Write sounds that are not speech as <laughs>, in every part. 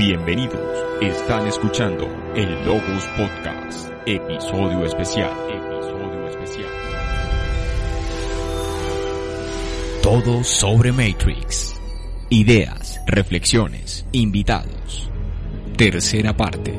Bienvenidos, están escuchando el Logos Podcast, episodio especial, episodio especial. Todo sobre Matrix. Ideas, reflexiones, invitados. Tercera parte.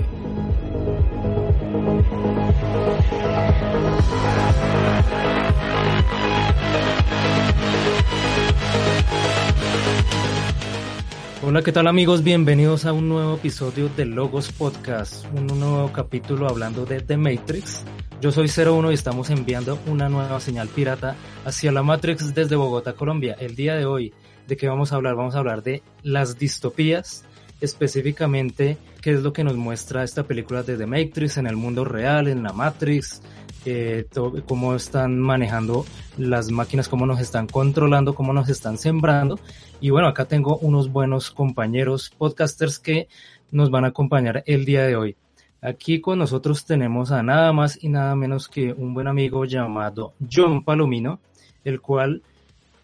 Hola, ¿qué tal amigos? Bienvenidos a un nuevo episodio de Logos Podcast, un nuevo capítulo hablando de The Matrix. Yo soy 01 y estamos enviando una nueva señal pirata hacia la Matrix desde Bogotá, Colombia. El día de hoy, ¿de qué vamos a hablar? Vamos a hablar de las distopías, específicamente qué es lo que nos muestra esta película de The Matrix en el mundo real, en la Matrix, eh, cómo están manejando las máquinas, cómo nos están controlando, cómo nos están sembrando. Y bueno, acá tengo unos buenos compañeros podcasters que nos van a acompañar el día de hoy. Aquí con nosotros tenemos a nada más y nada menos que un buen amigo llamado John Palomino, el cual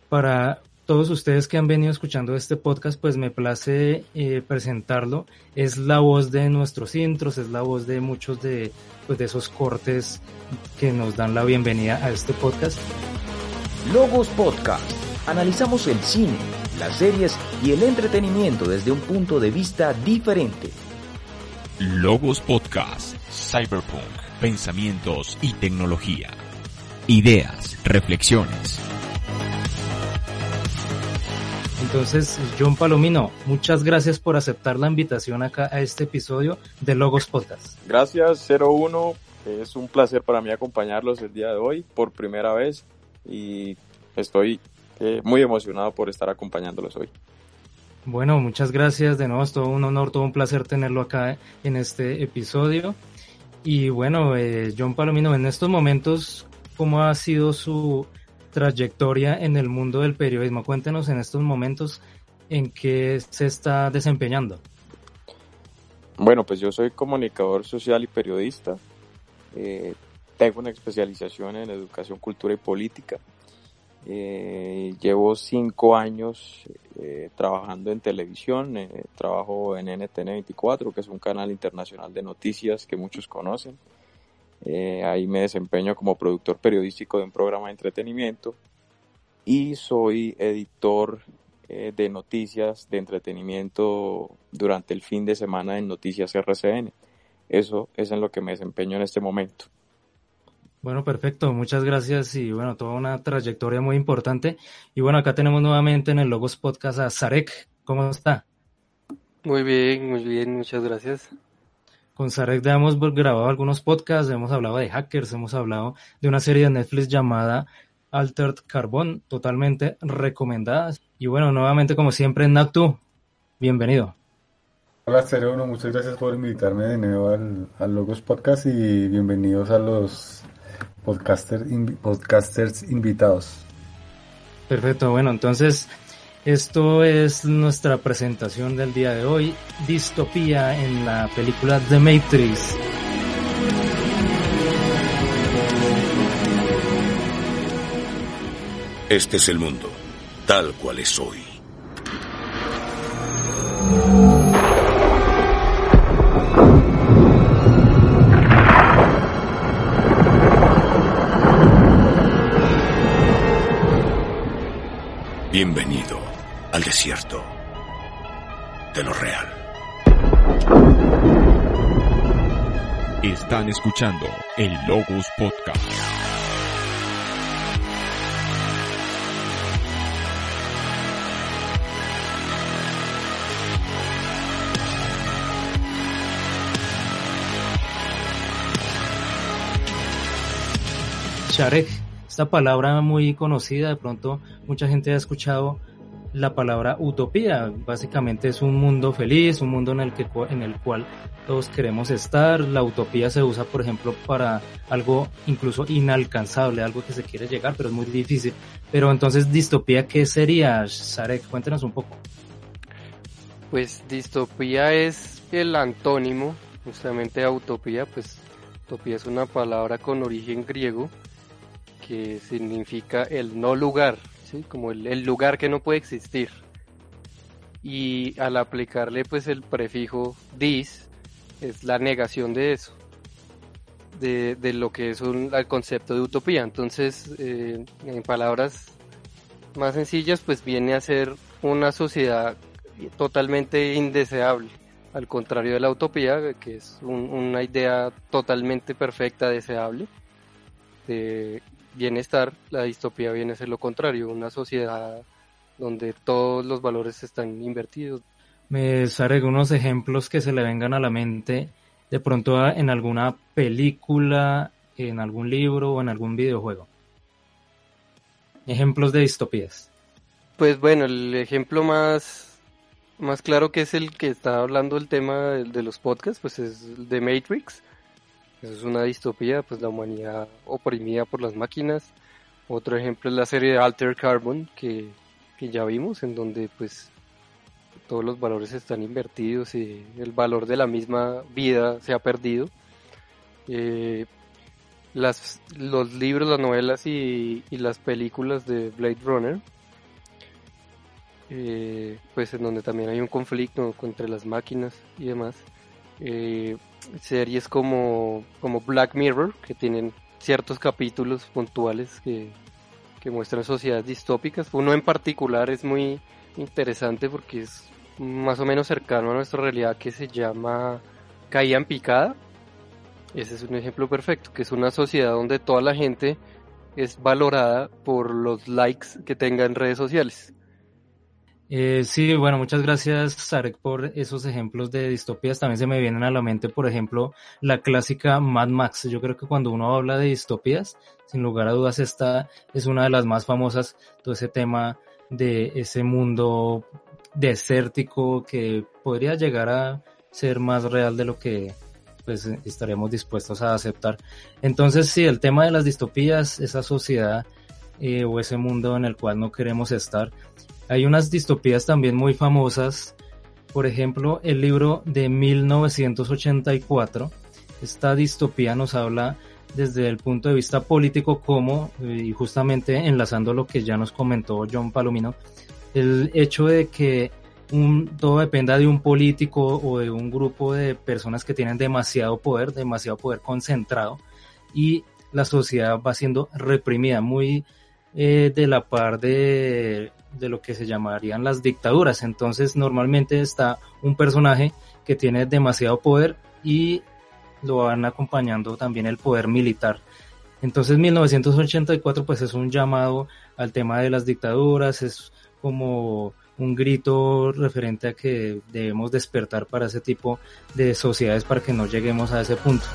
para todos ustedes que han venido escuchando este podcast, pues me place eh, presentarlo. Es la voz de nuestros intros, es la voz de muchos de, pues, de esos cortes que nos dan la bienvenida a este podcast. Logos Podcast. Analizamos el cine, las series y el entretenimiento desde un punto de vista diferente. Logos Podcast, Cyberpunk, pensamientos y tecnología. Ideas, reflexiones. Entonces, John Palomino, muchas gracias por aceptar la invitación acá a este episodio de Logos Podcast. Gracias, 01. Es un placer para mí acompañarlos el día de hoy por primera vez y estoy eh, muy emocionado por estar acompañándolos hoy. Bueno, muchas gracias de nuevo, es todo un honor, todo un placer tenerlo acá en este episodio. Y bueno, eh, John Palomino, en estos momentos, ¿cómo ha sido su trayectoria en el mundo del periodismo? Cuéntenos en estos momentos en qué se está desempeñando. Bueno, pues yo soy comunicador social y periodista. Eh, tengo una especialización en educación, cultura y política. Eh, llevo cinco años eh, trabajando en televisión, eh, trabajo en NTN 24, que es un canal internacional de noticias que muchos conocen. Eh, ahí me desempeño como productor periodístico de un programa de entretenimiento y soy editor eh, de noticias de entretenimiento durante el fin de semana en Noticias RCN. Eso es en lo que me desempeño en este momento. Bueno, perfecto, muchas gracias y bueno, toda una trayectoria muy importante. Y bueno, acá tenemos nuevamente en el Logos Podcast a Sarek. ¿Cómo está? Muy bien, muy bien, muchas gracias. Con Sarek hemos grabado algunos podcasts, hemos hablado de hackers, hemos hablado de una serie de Netflix llamada Altered Carbon, totalmente recomendada. Y bueno, nuevamente como siempre, Nactu, bienvenido. Hola 01, muchas gracias por invitarme de nuevo al, al Logos Podcast y bienvenidos a los podcasters invitados. Perfecto, bueno, entonces esto es nuestra presentación del día de hoy, distopía en la película The Matrix. Este es el mundo, tal cual es hoy. Al desierto de lo real. Están escuchando el Logos Podcast. Sharek, esta palabra muy conocida, de pronto mucha gente ha escuchado la palabra utopía. Básicamente es un mundo feliz, un mundo en el, que, en el cual todos queremos estar. La utopía se usa, por ejemplo, para algo incluso inalcanzable, algo que se quiere llegar, pero es muy difícil. Pero entonces, distopía, ¿qué sería, Sharek? Cuéntenos un poco. Pues distopía es el antónimo justamente a utopía, pues utopía es una palabra con origen griego que significa el no lugar, como el, el lugar que no puede existir. y al aplicarle pues el prefijo dis es la negación de eso, de, de lo que es un, el concepto de utopía. Entonces, eh, en palabras más sencillas, pues viene a ser una sociedad totalmente indeseable, al contrario de la utopía, que es una idea totalmente perfecta, deseable, de bienestar, la distopía viene a ser lo contrario, una sociedad donde todos los valores están invertidos. Me daré unos ejemplos que se le vengan a la mente, de pronto en alguna película, en algún libro o en algún videojuego. Ejemplos de distopías. Pues bueno, el ejemplo más, más claro que es el que está hablando del tema de, los podcasts, pues es el de Matrix. Eso es una distopía, pues la humanidad oprimida por las máquinas. Otro ejemplo es la serie Alter Carbon, que que ya vimos, en donde pues todos los valores están invertidos y el valor de la misma vida se ha perdido. Eh, las, los libros, las novelas y, las películas de Blade Runner, eh, pues en donde también hay un conflicto entre las máquinas y demás. Eh, series como, como Black Mirror, que tienen ciertos capítulos puntuales que, que muestran sociedades distópicas. Uno en particular es muy interesante porque es más o menos cercano a nuestra realidad que se llama Caída en Picada. Ese es un ejemplo perfecto, que es una sociedad donde toda la gente es valorada por los likes que tenga en redes sociales. Eh, sí, bueno, muchas gracias, Sarek, por esos ejemplos de distopías. También se me vienen a la mente, por ejemplo, la clásica Mad Max. Yo creo que cuando uno habla de distopías, sin lugar a dudas, esta es una de las más famosas, todo ese tema de ese mundo desértico que podría llegar a ser más real de lo que pues estaremos dispuestos a aceptar. Entonces, sí, el tema de las distopías, esa sociedad eh, o ese mundo en el cual no queremos estar, hay unas distopías también muy famosas, por ejemplo, el libro de 1984. Esta distopía nos habla desde el punto de vista político como, eh, y justamente enlazando lo que ya nos comentó John Palomino, el hecho de que todo dependa de un político o de un grupo de personas que tienen demasiado poder, demasiado poder concentrado, y la sociedad va siendo reprimida, muy eh, de la par de de lo que se llamarían las dictaduras. Entonces normalmente está un personaje que tiene demasiado poder y lo van acompañando también el poder militar. Entonces 1984 pues es un llamado al tema de las dictaduras, es como un grito referente a que debemos despertar para ese tipo de sociedades para que no lleguemos a ese punto.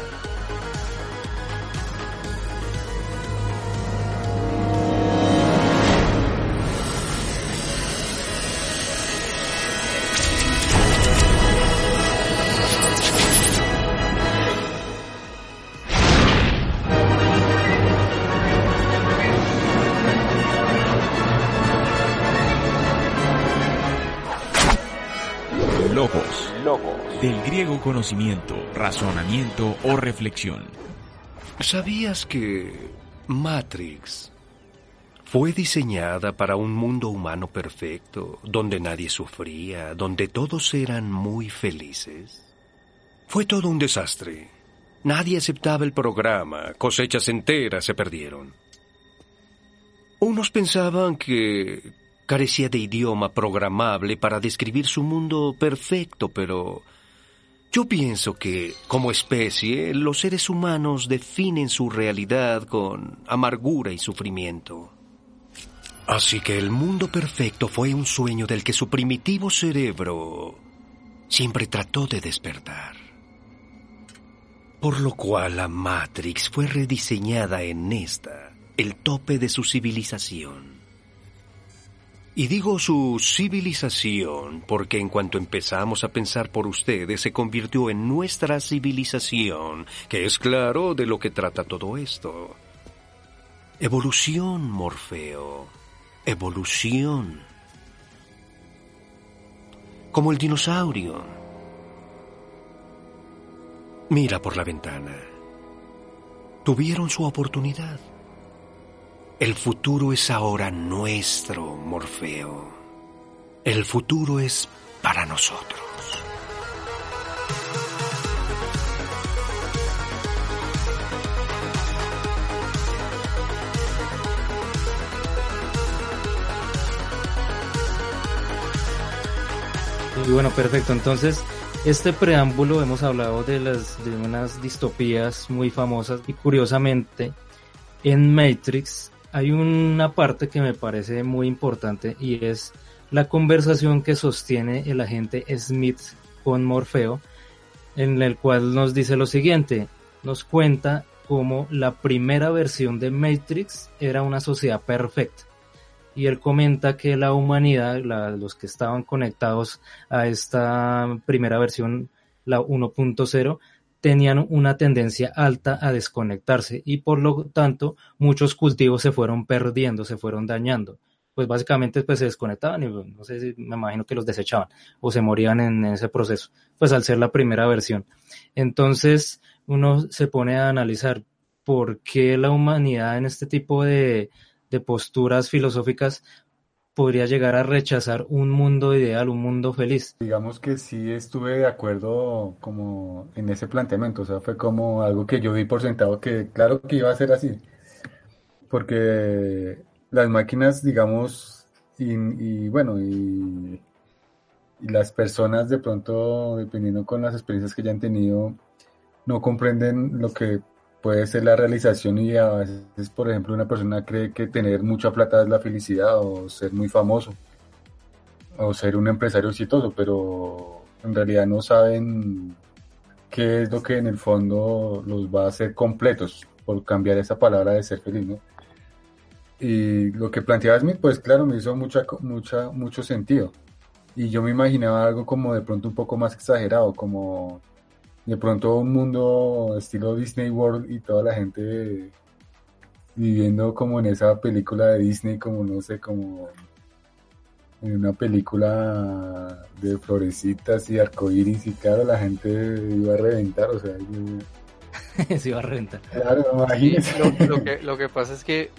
Conocimiento, razonamiento o reflexión. ¿Sabías que Matrix fue diseñada para un mundo humano perfecto, donde nadie sufría, donde todos eran muy felices? Fue todo un desastre. Nadie aceptaba el programa, cosechas enteras se perdieron. Unos pensaban que carecía de idioma programable para describir su mundo perfecto, pero yo pienso que, como especie, los seres humanos definen su realidad con amargura y sufrimiento. Así que el mundo perfecto fue un sueño del que su primitivo cerebro siempre trató de despertar. Por lo cual la Matrix fue rediseñada en esta, el tope de su civilización. Y digo su civilización porque en cuanto empezamos a pensar por ustedes se convirtió en nuestra civilización, que es claro de lo que trata todo esto. Evolución, Morfeo. Evolución. Como el dinosaurio. Mira por la ventana. Tuvieron su oportunidad. El futuro es ahora nuestro, Morfeo. El futuro es para nosotros. Y bueno, perfecto. Entonces, este preámbulo hemos hablado de las de unas distopías muy famosas y curiosamente en Matrix hay una parte que me parece muy importante y es la conversación que sostiene el agente Smith con Morfeo, en el cual nos dice lo siguiente, nos cuenta cómo la primera versión de Matrix era una sociedad perfecta. Y él comenta que la humanidad, los que estaban conectados a esta primera versión, la 1.0, tenían una tendencia alta a desconectarse y por lo tanto muchos cultivos se fueron perdiendo, se fueron dañando. Pues básicamente pues se desconectaban y no sé si me imagino que los desechaban o se morían en ese proceso, pues al ser la primera versión. Entonces uno se pone a analizar por qué la humanidad en este tipo de, de posturas filosóficas podría llegar a rechazar un mundo ideal, un mundo feliz. Digamos que sí estuve de acuerdo como en ese planteamiento, o sea, fue como algo que yo vi por sentado que claro que iba a ser así, porque las máquinas, digamos, y, bueno, y, las personas de pronto, dependiendo con las experiencias que ya han tenido, no comprenden lo que puede ser la realización y a veces, por ejemplo, una persona cree que tener mucha plata es la felicidad o ser muy famoso o ser un empresario exitoso, pero en realidad no saben qué es lo que en el fondo los va a hacer completos, por cambiar esa palabra de ser feliz, ¿no? Y lo que planteaba Smith, pues claro, me hizo mucha, mucha, mucho sentido. Y yo me imaginaba algo como de pronto un poco más exagerado, como de pronto un mundo estilo Disney World y toda la gente viviendo como en esa película de Disney, como no sé, como en una película de florecitas y arcoíris y claro, la gente iba a reventar, o sea, <laughs> se iba a reventar. Claro, imagínese. Lo, que, lo que pasa es que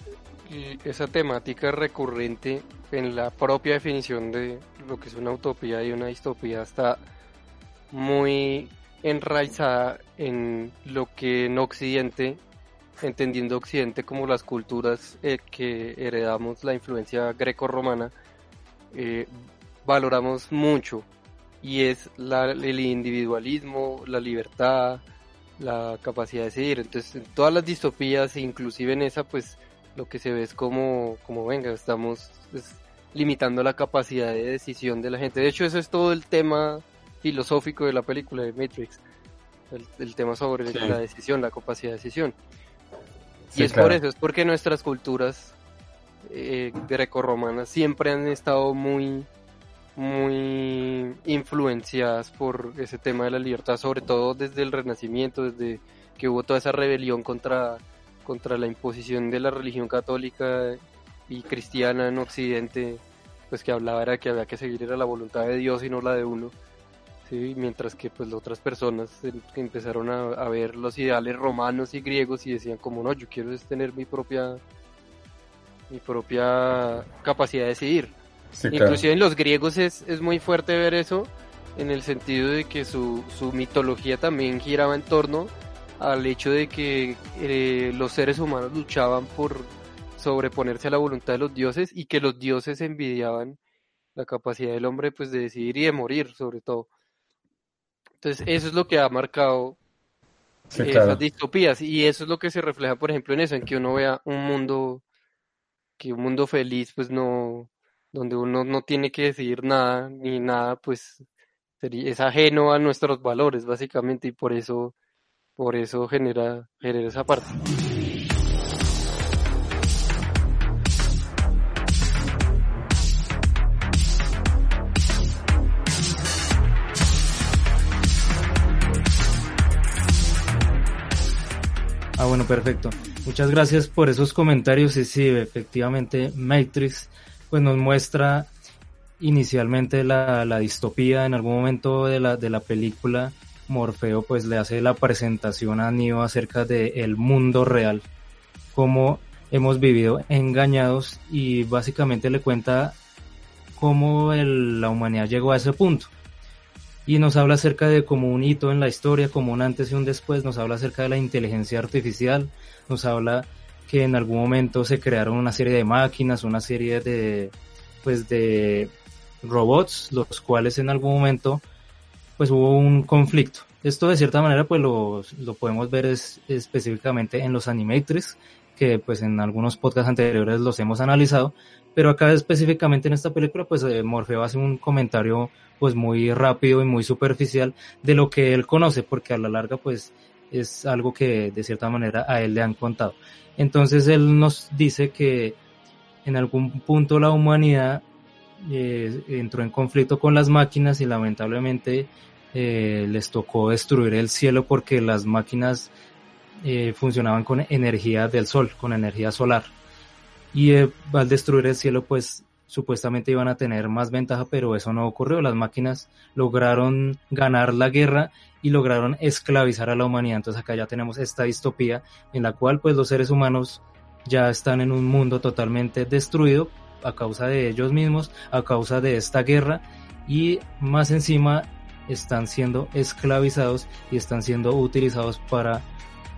esa temática recurrente en la propia definición de lo que es una utopía y una distopía está muy enraizada en lo que en Occidente, entendiendo Occidente como las culturas eh, que heredamos la influencia greco-romana, eh, valoramos mucho y es el individualismo, la libertad, la capacidad de decidir. Entonces, en todas las distopías, inclusive en esa, pues lo que se ve es como, como venga, estamos pues, limitando la capacidad de decisión de la gente. De hecho, eso es todo el tema filosófico de la película de Matrix. El, tema sobre la decisión, la capacidad de decisión. y es por eso, es porque nuestras culturas eh, greco-romanas siempre han estado muy, muy influenciadas por ese tema de la libertad, sobre todo desde el Renacimiento, desde que hubo toda esa rebelión contra, contra la imposición de la religión católica y cristiana en Occidente, pues que hablaba era que había que seguir era la voluntad de Dios y no la de uno mientras que pues otras personas empezaron a, ver los ideales romanos y griegos y decían como no, yo quiero tener mi propia mi propia capacidad de decidir. Inclusive en los griegos es, es muy fuerte ver eso en el sentido de que su, su mitología también giraba en torno al hecho de que eh, los seres humanos luchaban por sobreponerse a la voluntad de los dioses y que los dioses envidiaban la capacidad del hombre pues de decidir y de morir sobre todo. Entonces, eso es lo que ha marcado esas distopías y eso es lo que se refleja, por ejemplo, en eso, en que uno vea un mundo, que un mundo feliz, pues no, donde uno no tiene que decidir nada ni nada, pues es ajeno a nuestros valores, básicamente, y por eso, por eso genera, genera esa parte. Perfecto. Muchas gracias por esos comentarios. Y sí, efectivamente, Matrix pues nos muestra inicialmente la, la distopía. En algún momento de la, de la película, Morfeo pues le hace la presentación a Neo acerca del el mundo real, cómo hemos vivido engañados y básicamente le cuenta cómo la humanidad llegó a ese punto. Y nos habla acerca de como un hito en la historia, como un antes y un después, nos habla acerca de la inteligencia artificial, nos habla que en algún momento se crearon una serie de máquinas, una serie de, pues de robots, los cuales en algún momento pues hubo un conflicto. Esto de cierta manera pues lo, lo podemos ver es, específicamente en los Animatrix, que pues en algunos podcasts anteriores los hemos analizado, pero acá específicamente en esta película pues eh, Morfeo hace un comentario pues muy rápido y muy superficial de lo que él conoce, porque a la larga pues es algo que de cierta manera a él le han contado. Entonces él nos dice que en algún punto la humanidad eh, entró en conflicto con las máquinas y lamentablemente eh, les tocó destruir el cielo porque las máquinas funcionaban con energía del sol, con energía solar. Y al destruir el cielo, pues supuestamente iban a tener más ventaja, pero eso no ocurrió. Las máquinas lograron ganar la guerra y lograron esclavizar a la humanidad. Entonces acá ya tenemos esta distopía en la cual pues los seres humanos ya están en un mundo totalmente destruido a causa de ellos mismos, a causa de esta guerra y más encima están siendo esclavizados y están siendo utilizados para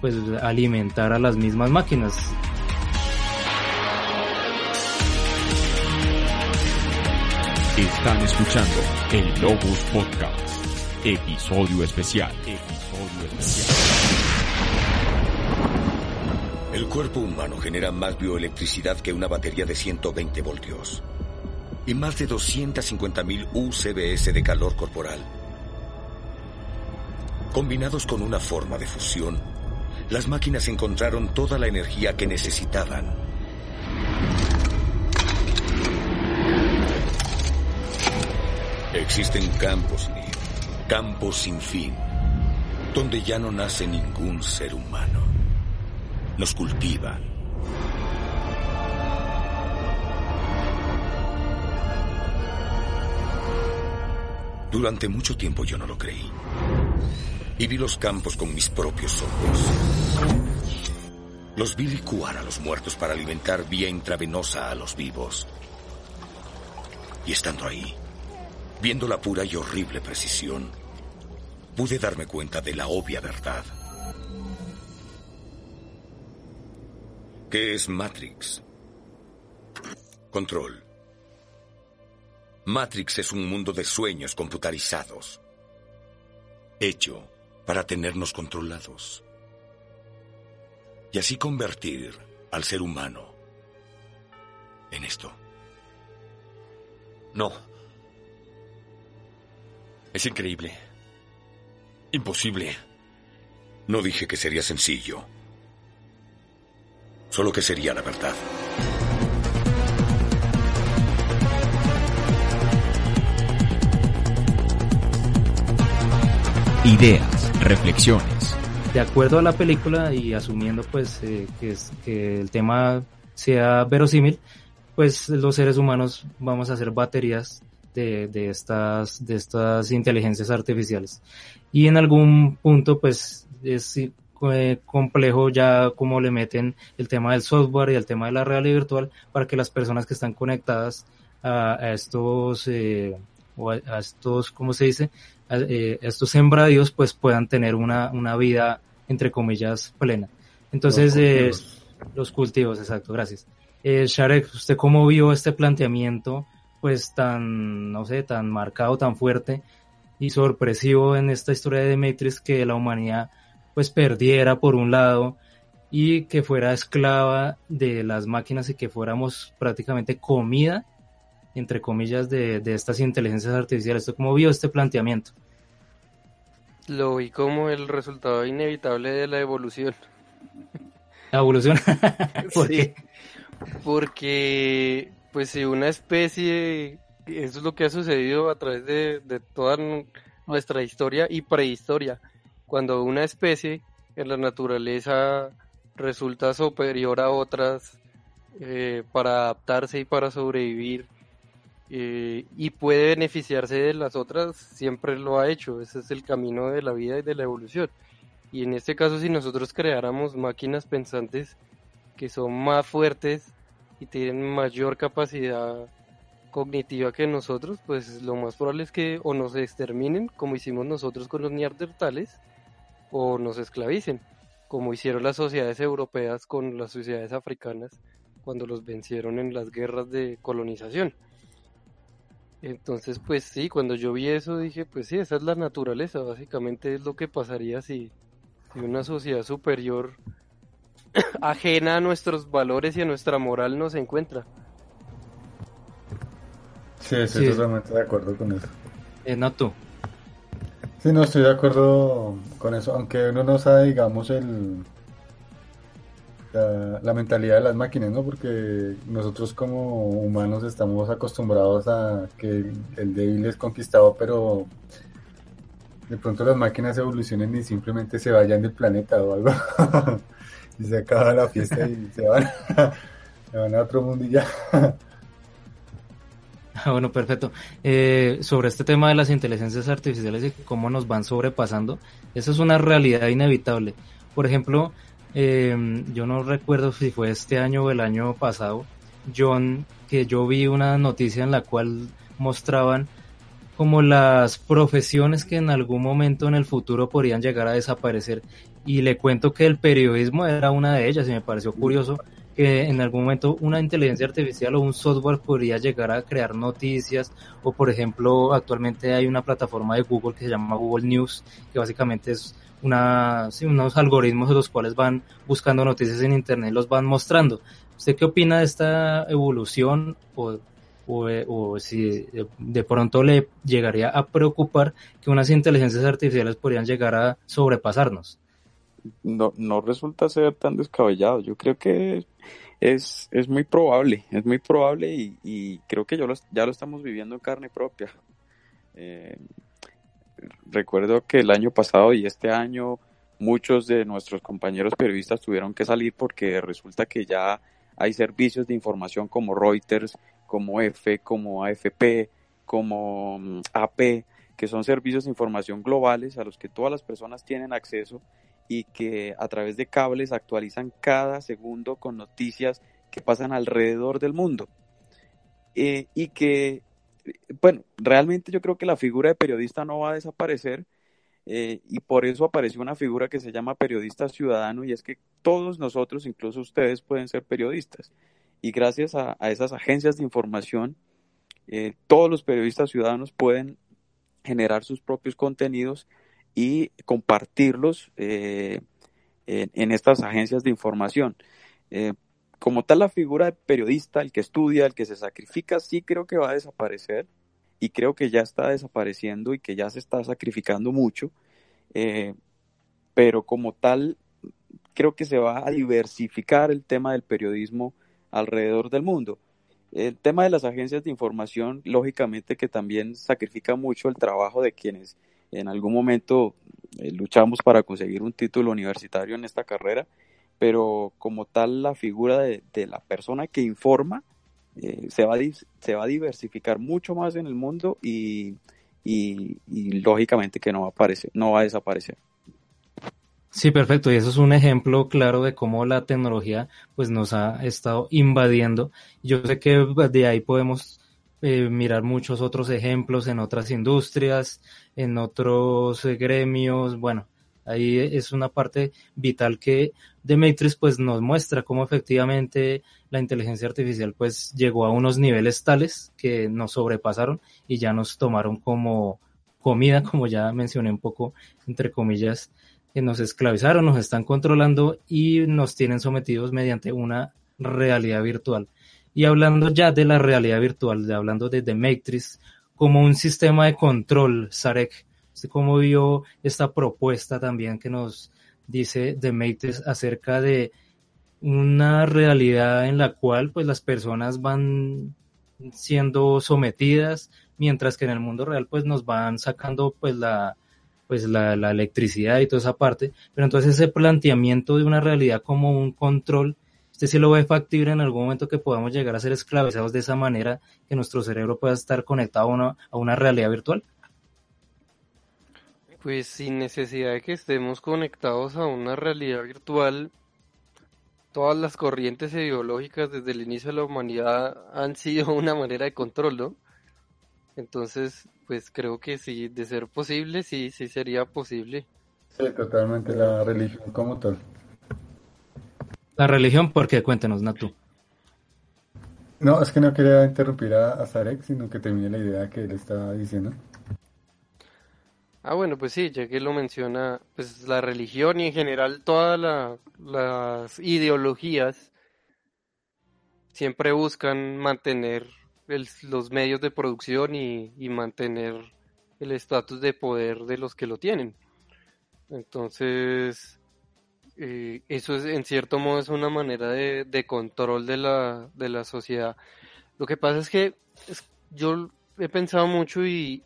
pues alimentar a las mismas máquinas. Están escuchando el Lobos Podcast, episodio especial, episodio especial. El cuerpo humano genera más bioelectricidad que una batería de 120 voltios y más de 250.000 UCBS de calor corporal. Combinados con una forma de fusión, las máquinas encontraron toda la energía que necesitaban. Existen campos, campos sin fin, donde ya no nace ningún ser humano nos cultivan. Durante mucho tiempo yo no lo creí. Y vi los campos con mis propios ojos. Los vi licuar a los muertos para alimentar vía intravenosa a los vivos. Y estando ahí, viendo la pura y horrible precisión, pude darme cuenta de la obvia verdad. ¿Qué es Matrix? Control. Matrix es un mundo de sueños computarizados, hecho para tenernos controlados. Y así convertir al ser humano en esto. No. Es increíble. Imposible. No dije que sería sencillo solo que sería la verdad. Ideas, reflexiones. De acuerdo a la película y asumiendo pues eh, que, es, que el tema sea verosímil, pues los seres humanos vamos a hacer baterías de, de, estas, de estas inteligencias artificiales. Y en algún punto pues es eh, complejo ya como le meten el tema del software y el tema de la realidad virtual para que las personas que están conectadas a, estos eh, o a, estos cómo se dice a, eh, estos sembradíos pues puedan tener una, una vida entre comillas plena. Entonces los cultivos, los cultivos exacto gracias. Sharek usted cómo vio este planteamiento pues tan no sé tan marcado tan fuerte y sorpresivo en esta historia de Matrix que la humanidad pues perdiera por un lado y que fuera esclava de las máquinas y que fuéramos prácticamente comida, entre comillas, de, estas inteligencias artificiales. ¿Cómo vio este planteamiento? Lo vi como el resultado inevitable de la evolución. ¿La evolución? <laughs> ¿Por qué? Porque, pues si una especie, eso es lo que ha sucedido a través de, de toda nuestra historia y prehistoria cuando una especie en la naturaleza resulta superior a otras eh, para adaptarse y para sobrevivir eh, y puede beneficiarse de las otras, siempre lo ha hecho. Ese es el camino de la vida y de la evolución. Y en este caso, si nosotros creáramos máquinas pensantes que son más fuertes y tienen mayor capacidad cognitiva que nosotros, pues lo más probable es que o nos exterminen, como hicimos nosotros con los neandertales, o nos esclavicen, como hicieron las sociedades europeas con las sociedades africanas cuando los vencieron en las guerras de colonización. Entonces, pues sí, cuando yo vi eso dije, pues sí, esa es la naturaleza, básicamente es lo que pasaría si, si una sociedad superior ajena a nuestros valores y a nuestra moral nos encuentra. Sí, estoy totalmente de acuerdo con eso. Eh, no tú. Sí, no estoy de acuerdo con eso, aunque uno no sabe, digamos, el la, mentalidad de las máquinas, ¿no? Porque nosotros como humanos estamos acostumbrados a que el, débil es conquistado, pero de pronto las máquinas evolucionen y simplemente se vayan del planeta o algo. <laughs> y se acaba la fiesta y se van, <laughs> se van a otro mundo y ya. <laughs> Ah, bueno, perfecto. Eh, sobre este tema de las inteligencias artificiales y cómo nos van sobrepasando, eso es una realidad inevitable. Por ejemplo, eh, yo no recuerdo si fue este año o el año pasado, John, que yo vi una noticia en la cual mostraban como las profesiones que en algún momento en el futuro podrían llegar a desaparecer. Y le cuento que el periodismo era una de ellas y me pareció curioso que en algún momento una inteligencia artificial o un software podría llegar a crear noticias o por ejemplo actualmente hay una plataforma de Google que se llama Google News que básicamente es una, unos algoritmos de los cuales van buscando noticias en internet los van mostrando. ¿Usted qué opina de esta evolución o, o, o si de pronto le llegaría a preocupar que unas inteligencias artificiales podrían llegar a sobrepasarnos? No, no resulta ser tan descabellado. Yo creo que es, es muy probable, es muy probable y, y creo que yo ya lo estamos viviendo en carne propia. Eh, recuerdo que el año pasado y este año muchos de nuestros compañeros periodistas tuvieron que salir porque resulta que ya hay servicios de información como Reuters, como EFE, como AFP, como mm, AP, que son servicios de información globales a los que todas las personas tienen acceso y que a través de cables actualizan cada segundo con noticias que pasan alrededor del mundo. Eh, y que, bueno, realmente yo creo que la figura de periodista no va a desaparecer eh, y por eso apareció una figura que se llama periodista ciudadano y es que todos nosotros, incluso ustedes, pueden ser periodistas. Y gracias a, esas agencias de información, eh, todos los periodistas ciudadanos pueden generar sus propios contenidos y compartirlos eh, en, estas agencias de información. Eh, como tal, la figura de periodista, el que estudia, el que se sacrifica, sí creo que va a desaparecer y creo que ya está desapareciendo y que ya se está sacrificando mucho, eh, pero como tal, creo que se va a diversificar el tema del periodismo alrededor del mundo. El tema de las agencias de información, lógicamente que también sacrifica mucho el trabajo de quienes en algún momento eh, luchamos para conseguir un título universitario en esta carrera, pero como tal la figura de, la persona que informa eh, se, va a, se va a diversificar mucho más en el mundo y, y, lógicamente que no va a aparecer, no va a desaparecer. Sí, perfecto. Y eso es un ejemplo claro de cómo la tecnología pues nos ha estado invadiendo. Yo sé que de ahí podemos eh, mirar muchos otros ejemplos en otras industrias, en otros eh, gremios, bueno, ahí es una parte vital que The Matrix pues nos muestra cómo efectivamente la inteligencia artificial pues llegó a unos niveles tales que nos sobrepasaron y ya nos tomaron como comida, <laughs> como ya mencioné un poco entre comillas, que nos esclavizaron, nos están controlando y nos tienen sometidos mediante una realidad virtual. Y hablando ya de la realidad virtual, de, hablando de The Matrix como un sistema de control, Sarek, ¿usted cómo vio esta propuesta también que nos dice The Matrix acerca de una realidad en la cual pues las personas van siendo sometidas mientras que en el mundo real pues nos van sacando pues la pues la, la electricidad y toda esa parte pero entonces ese planteamiento de una realidad como un control ¿Usted sí lo ve factible en algún momento que podamos llegar a ser esclavizados de esa manera que nuestro cerebro pueda estar conectado a una, a una realidad virtual? Pues sin necesidad de que estemos conectados a una realidad virtual, todas las corrientes ideológicas desde el inicio de la humanidad han sido <laughs> una manera de control, ¿no? Entonces, pues creo que sí, de ser posible, sí, sí sería posible. Sí, totalmente, la religión como tal. La religión, ¿por qué? Cuéntanos, Natu. No, es que no quería interrumpir a, a Zarek, sino que termine la idea que él estaba diciendo. Ah, bueno, pues sí, ya que lo menciona, pues la religión y en general todas la- las ideologías siempre buscan mantener el- los medios de producción y, y mantener el estatus de poder de los que lo tienen. Entonces, eh, eso es, en cierto modo es una manera de, control de la, de la sociedad. Lo que pasa es que yo he pensado mucho y,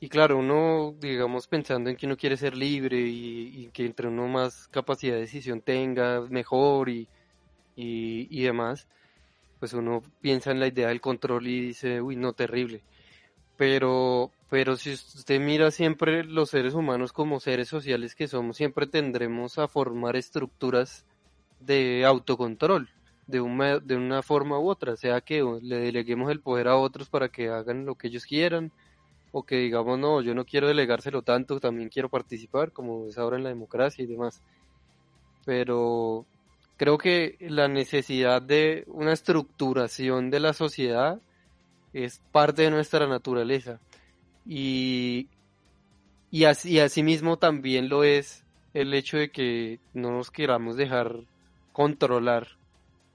y, claro, uno, digamos, pensando en que uno quiere ser libre y, que entre uno más capacidad de decisión tenga, mejor y, y, y demás, pues uno piensa en la idea del control y dice, uy, no, terrible. Pero, pero si usted mira siempre los seres humanos como seres sociales que somos, siempre tendremos a formar estructuras de autocontrol, de una, de una forma u otra, sea que le deleguemos el poder a otros para que hagan lo que ellos quieran, o que digamos, no, yo no quiero delegárselo tanto, también quiero participar, como es ahora en la democracia y demás. Pero creo que la necesidad de una estructuración de la sociedad es parte de nuestra naturaleza. Y, y así, asimismo también lo es el hecho de que no nos queramos dejar controlar.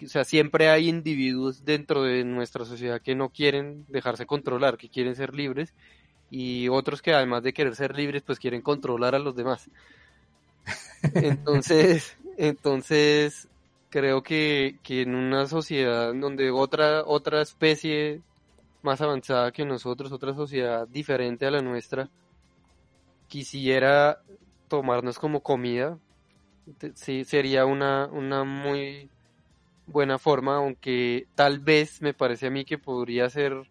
O sea, siempre hay individuos dentro de nuestra sociedad que no quieren dejarse controlar, que quieren ser libres, y otros que además de querer ser libres, pues quieren controlar a los demás. <laughs> Entonces, entonces creo que, que en una sociedad donde otra, otra especie más avanzada que nosotros, otra sociedad diferente a la nuestra, quisiera tomarnos como comida, sí sería una, una muy buena forma, aunque tal vez me parece a mí que podría ser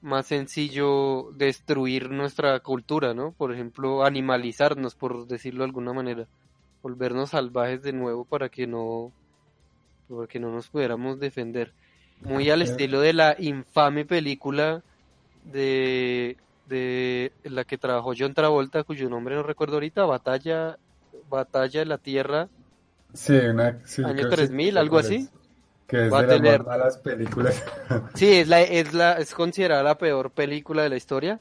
más sencillo destruir nuestra cultura, ¿no? Por ejemplo, animalizarnos, por decirlo de alguna manera, volvernos salvajes de nuevo para que no, para que no nos pudiéramos defender. Muy al estilo de la infame película de, de la que trabajó John Travolta, cuyo nombre no recuerdo ahorita, Batalla, Batalla de la Tierra, Sí, una, sí, Año creo que 3000, sé algo así. Que es Va de las tener- más malas películas. <laughs> Sí, es la, es la, es considerada la peor película de la historia,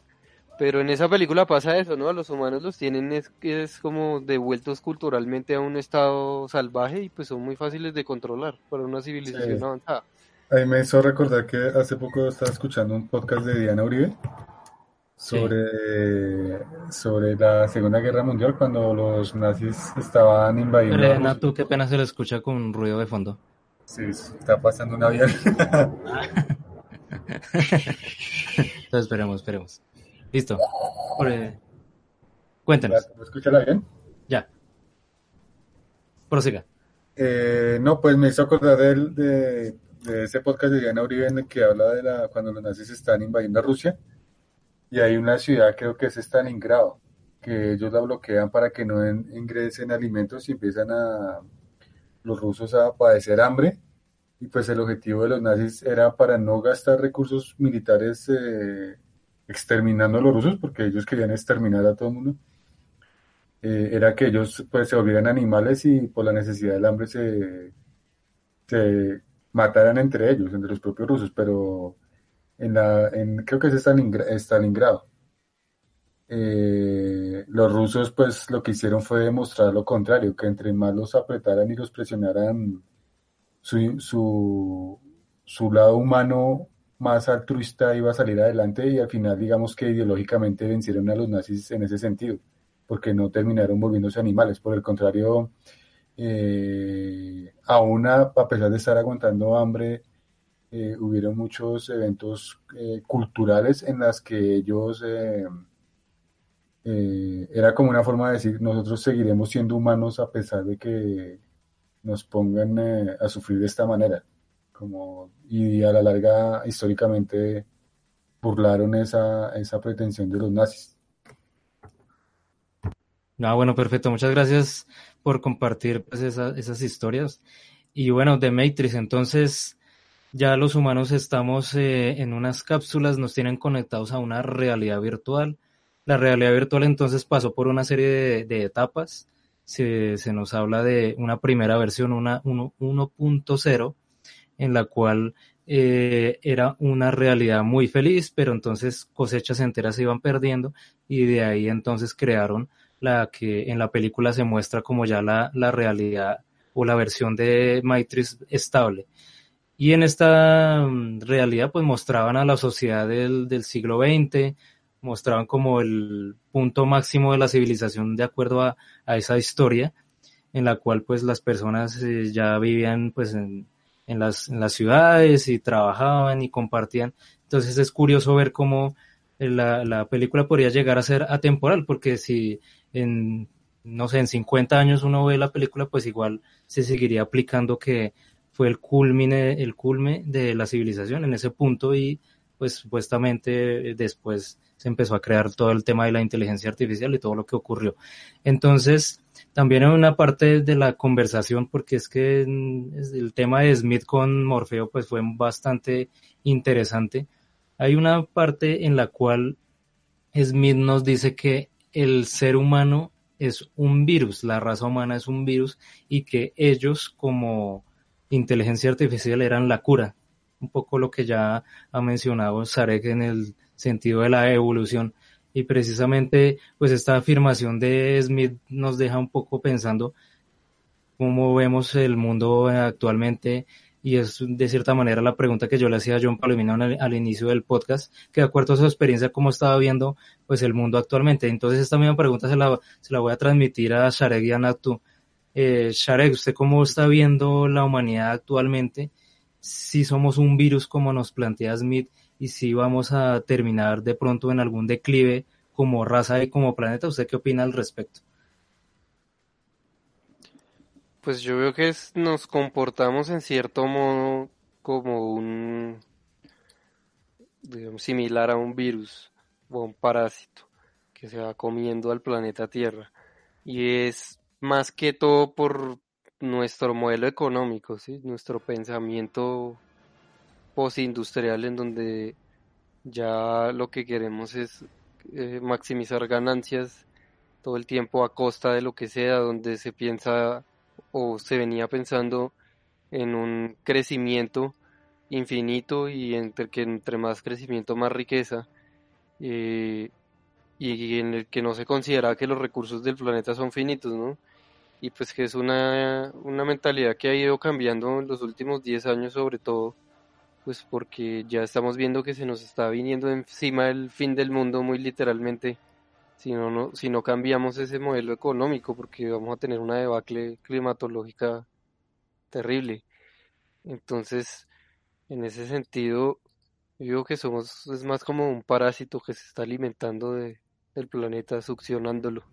pero en esa película pasa eso, ¿no? A los humanos los tienen es, es como devueltos culturalmente a un estado salvaje y pues son muy fáciles de controlar para una civilización Sí. avanzada. Ahí me hizo recordar que hace poco estaba escuchando un podcast de Diana Uribe sobre, sobre la Segunda Guerra Mundial cuando los nazis estaban invadiendo a Pero, Rusia. Natu, qué pena se le escucha con ruido de fondo. Sí, está pasando un avión. <laughs> Entonces esperemos, esperemos. Listo. Por- Cuéntanos, ¿Me avión? ya. Prosiga. Eh, no, pues me hizo acordar de, de ese podcast de Diana Uribe que habla de la, cuando los nazis están invadiendo a Rusia y hay una ciudad, creo que es Stalingrado, que ellos la bloquean para que no en- ingresen alimentos y empiezan a los rusos a padecer hambre y pues el objetivo de los nazis era para no gastar recursos militares eh, exterminando a los rusos, porque ellos querían exterminar a todo el mundo. Eh, era que ellos pues se volvieran animales y por la necesidad del hambre se, se mataran entre ellos, entre los propios rusos, pero en la, creo que es Stalingra- Stalingrado. Eh, los rusos pues lo que hicieron fue demostrar lo contrario, que entre más los apretaran y los presionaran, su, su, su lado humano más altruista iba a salir adelante y al final digamos que ideológicamente vencieron a los nazis en ese sentido porque no terminaron volviéndose animales. Por el contrario, eh, aún a, pesar de estar aguantando hambre, eh, hubieron muchos eventos eh, culturales en las que ellos eh, eh, era como una forma de decir nosotros seguiremos siendo humanos a pesar de que nos pongan a sufrir de esta manera. Como, y a la larga, históricamente, burlaron esa, esa pretensión de los nazis. Ah, bueno, perfecto. Muchas gracias por compartir pues, esas historias. Y bueno, de Matrix, entonces ya los humanos estamos eh, en unas cápsulas, nos tienen conectados a una realidad virtual. La realidad virtual entonces pasó por una serie de, etapas. Se, nos habla de una primera versión, una 1.0, en la cual eh, era una realidad muy feliz, pero entonces cosechas enteras se iban perdiendo y de ahí entonces crearon la que en la película se muestra como ya la, la realidad o la versión de Matrix estable. Y en esta mm, realidad pues mostraban a la sociedad del, del siglo XX, mostraban como el punto máximo de la civilización de acuerdo a, a esa historia en la cual pues las personas eh, ya vivían pues en, en, las, en las ciudades y trabajaban y compartían. Entonces es curioso ver cómo la, la película podría llegar a ser atemporal, porque si en, no sé, en 50 años uno ve la película, pues igual se seguiría aplicando que fue el culmine, el culme de la civilización en ese punto y pues supuestamente después se empezó a crear todo el tema de la inteligencia artificial y todo lo que ocurrió. Entonces, también en una parte de la conversación, porque es que el tema de Smith con Morfeo pues fue bastante interesante. Hay una parte en la cual Smith nos dice que el ser humano es un virus, la raza humana es un virus y que ellos como inteligencia artificial eran la cura. Un poco lo que ya ha mencionado Sarek en el sentido de la evolución. Y precisamente, pues esta afirmación de Smith nos deja un poco pensando cómo vemos el mundo actualmente y es de cierta manera la pregunta que yo le hacía a John Palomino al, inicio del podcast, que de acuerdo a su experiencia, cómo estaba viendo pues el mundo actualmente. Entonces esta misma pregunta se la, se la voy a transmitir a Sharek y a Natu. Eh, Sharek, ¿usted cómo está viendo la humanidad actualmente? Si somos un virus como nos plantea Smith y si vamos a terminar de pronto en algún declive como raza y como planeta, ¿usted qué opina al respecto? Pues yo veo que nos comportamos en cierto modo como un, digamos, similar a un virus o un parásito que se va comiendo al planeta Tierra. Y es más que todo por nuestro modelo económico, ¿sí? nuestro pensamiento postindustrial en donde ya lo que queremos es eh, maximizar ganancias todo el tiempo a costa de lo que sea, donde se piensa o se venía pensando en un crecimiento infinito y entre que entre más crecimiento más riqueza eh, y en el que no se considera que los recursos del planeta son finitos, ¿no? Y pues que es una, una mentalidad que ha ido cambiando en los últimos 10 años sobre todo, pues porque ya estamos viendo que se nos está viniendo encima el fin del mundo muy literalmente si no, si no cambiamos ese modelo económico, porque vamos a tener una debacle climatológica terrible. Entonces, en ese sentido, yo digo que somos, es más como un parásito que se está alimentando de, del planeta, succionándolo.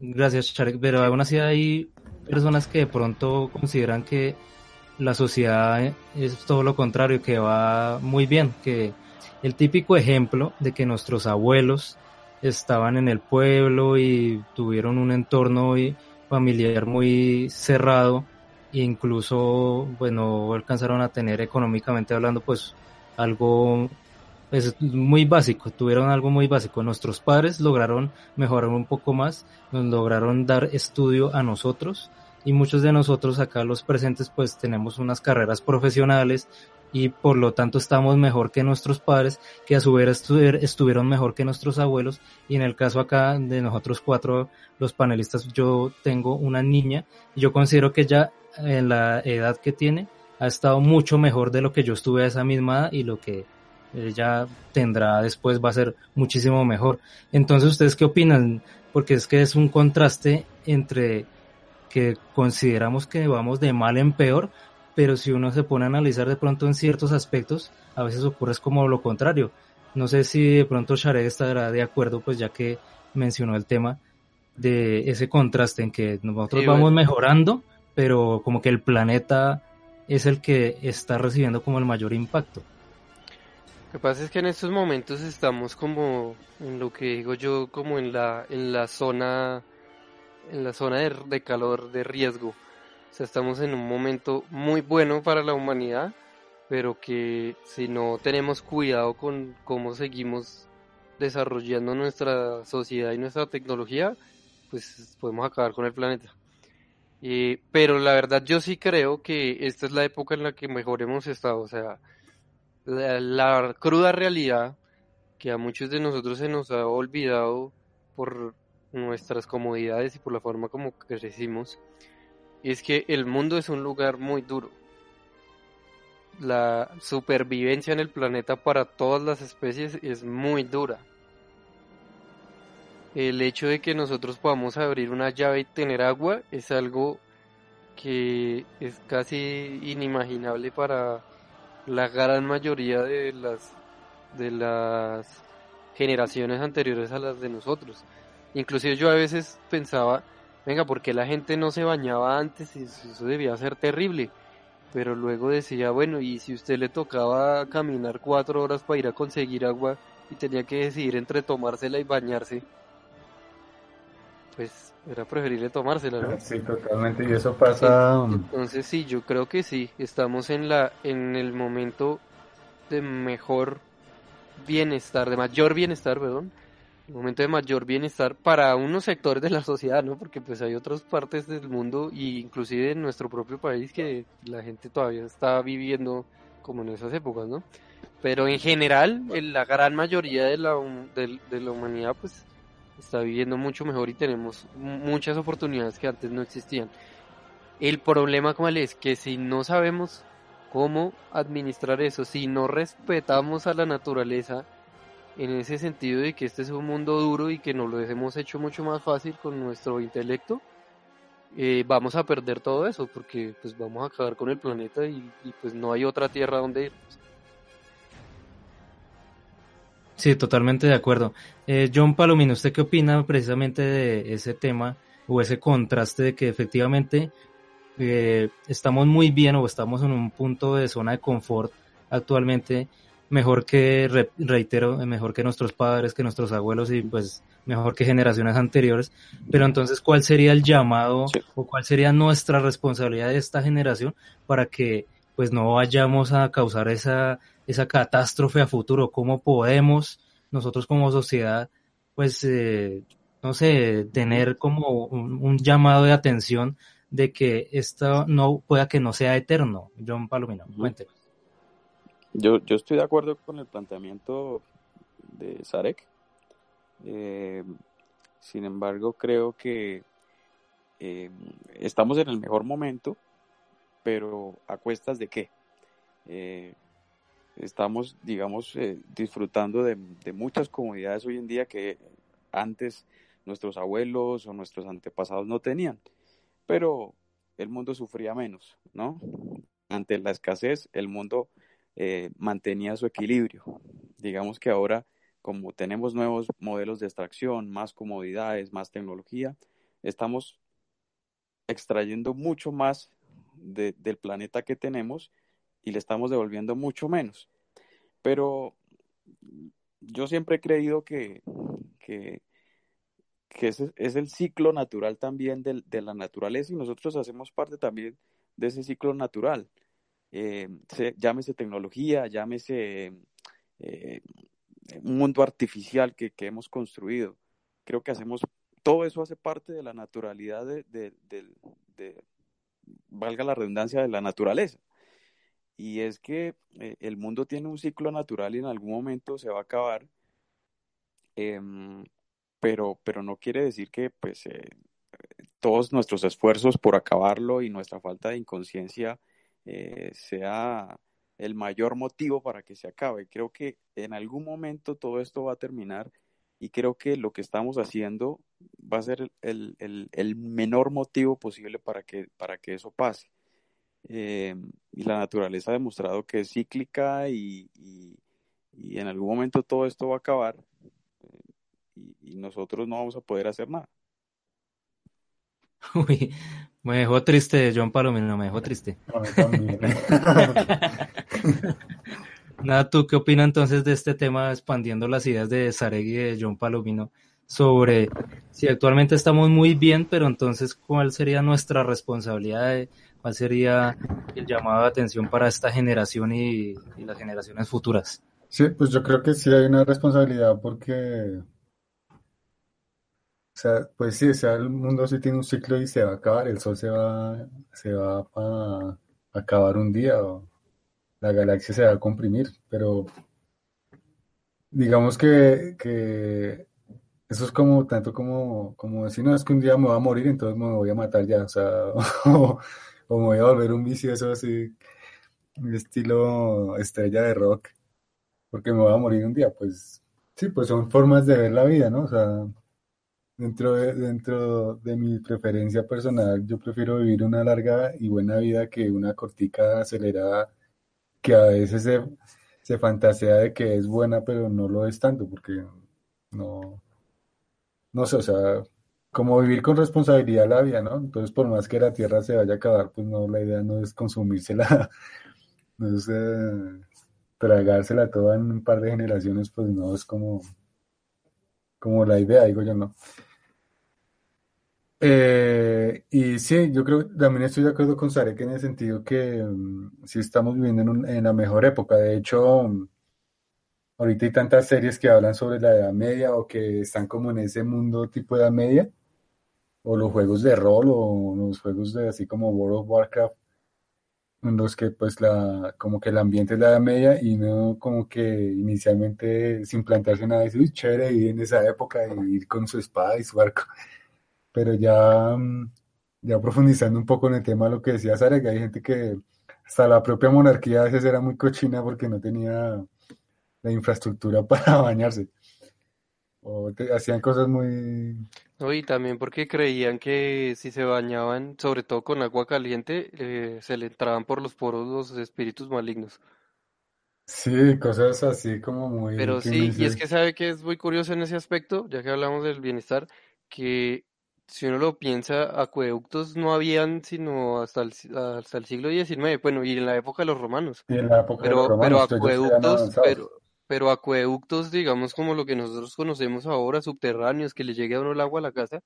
Gracias, Charek, pero aún así hay personas que de pronto consideran que la sociedad es todo lo contrario, que va muy bien, que el típico ejemplo de que nuestros abuelos estaban en el pueblo y tuvieron un entorno familiar muy cerrado e incluso bueno alcanzaron a tener económicamente hablando pues algo pues, muy básico, tuvieron algo muy básico. Nuestros padres lograron mejorar un poco más, nos lograron dar estudio a nosotros y muchos de nosotros acá los presentes pues tenemos unas carreras profesionales, y por lo tanto estamos mejor que nuestros padres, que a su vez estuvieron mejor que nuestros abuelos. Y en el caso acá de nosotros cuatro, los panelistas, yo tengo una niña y yo considero que ya en la edad que tiene ha estado mucho mejor de lo que yo estuve a esa misma edad y lo que ella tendrá después va a ser muchísimo mejor. Entonces, ¿ustedes qué opinan? Porque es que es un contraste entre que consideramos que vamos de mal en peor, pero si uno se pone a analizar de pronto en ciertos aspectos, a veces ocurre es como lo contrario. No sé si de pronto Shared estará de acuerdo, pues ya que mencionó el tema de ese contraste en que nosotros vamos mejorando, pero como que el planeta es el que está recibiendo como el mayor impacto. Lo que pasa es que en estos momentos estamos como en lo que digo yo, como en la, en la zona en la zona de, de calor de riesgo. O sea, estamos en un momento muy bueno para la humanidad, pero que si no tenemos cuidado con cómo seguimos desarrollando nuestra sociedad y nuestra tecnología, pues podemos acabar con el planeta. Eh, pero la verdad yo sí creo que esta es la época en la que mejor hemos estado. O sea, la, la cruda realidad que a muchos de nosotros se nos ha olvidado por nuestras comodidades y por la forma como crecimos, es que el mundo es un lugar muy duro. La supervivencia en el planeta para todas las especies es muy dura. El hecho de que nosotros podamos abrir una llave y tener agua es algo que es casi inimaginable para la gran mayoría de las de las generaciones anteriores a las de nosotros. Inclusive yo a veces pensaba, venga, ¿por qué la gente no se bañaba antes? Eso debía ser terrible. Pero luego decía, bueno, y si usted le tocaba caminar cuatro horas para ir a conseguir agua y tenía que decidir entre tomársela y bañarse, pues era preferible tomársela, ¿no? Sí, totalmente, y eso pasa... um, Entonces sí, yo creo que sí, estamos en la en el momento de mejor bienestar, de mayor bienestar, perdón, el momento de mayor bienestar para unos sectores de la sociedad, ¿no? Porque pues hay otras partes del mundo y inclusive en nuestro propio país que la gente todavía está viviendo como en esas épocas, ¿no? Pero en general, en la gran mayoría de la, de, de la humanidad pues está viviendo mucho mejor y tenemos mu- muchas oportunidades que antes no existían. El problema cuál es que si no sabemos cómo administrar eso, si no respetamos a la naturaleza en ese sentido de que este es un mundo duro y que nos lo hemos hecho mucho más fácil con nuestro intelecto, eh, vamos a perder todo eso porque pues vamos a acabar con el planeta y, pues no hay otra tierra donde ir. Sí, totalmente de acuerdo. Eh, John Palomino, ¿usted qué opina precisamente de ese tema o ese contraste de que efectivamente eh, estamos muy bien o estamos en un punto de zona de confort actualmente, mejor que, re- reitero, mejor que nuestros padres, que nuestros abuelos y pues mejor que generaciones anteriores, pero entonces, ¿cuál sería el llamado Sí. o cuál sería nuestra responsabilidad de esta generación para que pues no vayamos a causar esa, esa catástrofe a futuro? ¿Cómo podemos nosotros como sociedad, pues, eh, no sé, tener como un, un llamado de atención de que esto no pueda que no sea eterno? John Palomino, cuéntenos. Yo, yo estoy de acuerdo con el planteamiento de Sarek. Eh, sin embargo, creo que eh, estamos en el mejor momento, pero ¿a cuestas de qué? Eh, estamos, digamos, disfrutando de, de muchas comodidades hoy en día que antes nuestros abuelos o nuestros antepasados no tenían, pero el mundo sufría menos, ¿no? Ante la escasez, el mundo eh, mantenía su equilibrio. Digamos que ahora, como tenemos nuevos modelos de extracción, más comodidades, más tecnología, estamos extrayendo mucho más de- del planeta que tenemos y le estamos devolviendo mucho menos. Pero yo siempre he creído que, que, ese es el ciclo natural también de la naturaleza y nosotros hacemos parte también de ese ciclo natural. Eh, se- llámese tecnología, llámese eh, un mundo artificial que, que hemos construido. Creo que hacemos, todo eso hace parte de la naturalidad de, de- de- valga la redundancia, de la naturaleza. Y es que eh, el mundo tiene un ciclo natural y en algún momento se va a acabar, em, pero, pero no quiere decir que pues, eh, todos nuestros esfuerzos por acabarlo y nuestra falta de inconsciencia eh, sea el mayor motivo para que se acabe. Creo que en algún momento todo esto va a terminar y creo que lo que estamos haciendo va a ser el, menor motivo posible para que, para que eso pase. Eh, y la naturaleza ha demostrado que es cíclica y, y- en algún momento todo esto va a acabar eh, y, nosotros no vamos a poder hacer nada. <laughs> me dejó triste John Palomino, me dejó triste. <laughs> <laughs> Nada, ¿tú qué opinas entonces de este tema expandiendo las ideas de Sarek y de John Palomino sobre si actualmente estamos muy bien, pero entonces cuál sería nuestra responsabilidad, cuál sería el llamado de atención para esta generación y, y las generaciones futuras. Sí, pues yo creo que sí hay una responsabilidad porque, o sea, pues sí, o sea, el mundo sí tiene un ciclo y se va a acabar, el sol se va, se va a acabar un día, o la galaxia se va a comprimir, pero digamos que, que eso es como tanto como, decir, no, es que un día me voy a morir, entonces me voy a matar ya, o sea, <laughs> o, me voy a volver un vicioso así, estilo estrella de rock, porque me voy a morir un día, pues sí, pues son formas de ver la vida, ¿no? O sea, dentro de, dentro de mi preferencia personal, yo prefiero vivir una larga y buena vida que una cortica acelerada que a veces se, se fantasea de que es buena, pero no lo es tanto, porque no, no sé, o sea, como vivir con responsabilidad la vida, ¿no? Entonces, por más que la tierra se vaya a acabar, pues no, la idea no es consumírsela, <laughs> no es eh, tragársela toda en un par de generaciones, pues no es como, como la idea, digo yo, ¿no? Eh, y sí, yo creo, también estoy de acuerdo con Sarek en el sentido que mm, sí estamos viviendo en, en la mejor época. De hecho, ahorita hay tantas series que hablan sobre la Edad Media o que están como en ese mundo tipo Edad Media, o los juegos de rol o los juegos de así como World of Warcraft, en los que pues la, como que el ambiente es la Edad Media y no como que inicialmente sin plantearse nada, dice, uy, chévere vivir en esa época y ir con su espada y su arco. <laughs> Pero ya, mm, ya profundizando un poco en el tema lo que decía Sara, que hay gente que hasta la propia monarquía a veces era muy cochina porque no tenía la infraestructura <laughs> para bañarse. O hacían cosas muy... No, y también porque creían que si se bañaban, sobre todo con agua caliente, eh, se le entraban por los poros los espíritus malignos. Sí, cosas así como muy... Pero sí, y es que sabe que es muy curioso en ese aspecto, ya que hablamos del bienestar, que si uno lo piensa, acueductos no habían sino hasta el, hasta el siglo XIX, bueno, y en la época de los romanos. Y en la época pero, de los romanos, pero acueductos, pero, pero acueductos, digamos, como lo que nosotros conocemos ahora, subterráneos, que le llegue a uno el agua a la casa,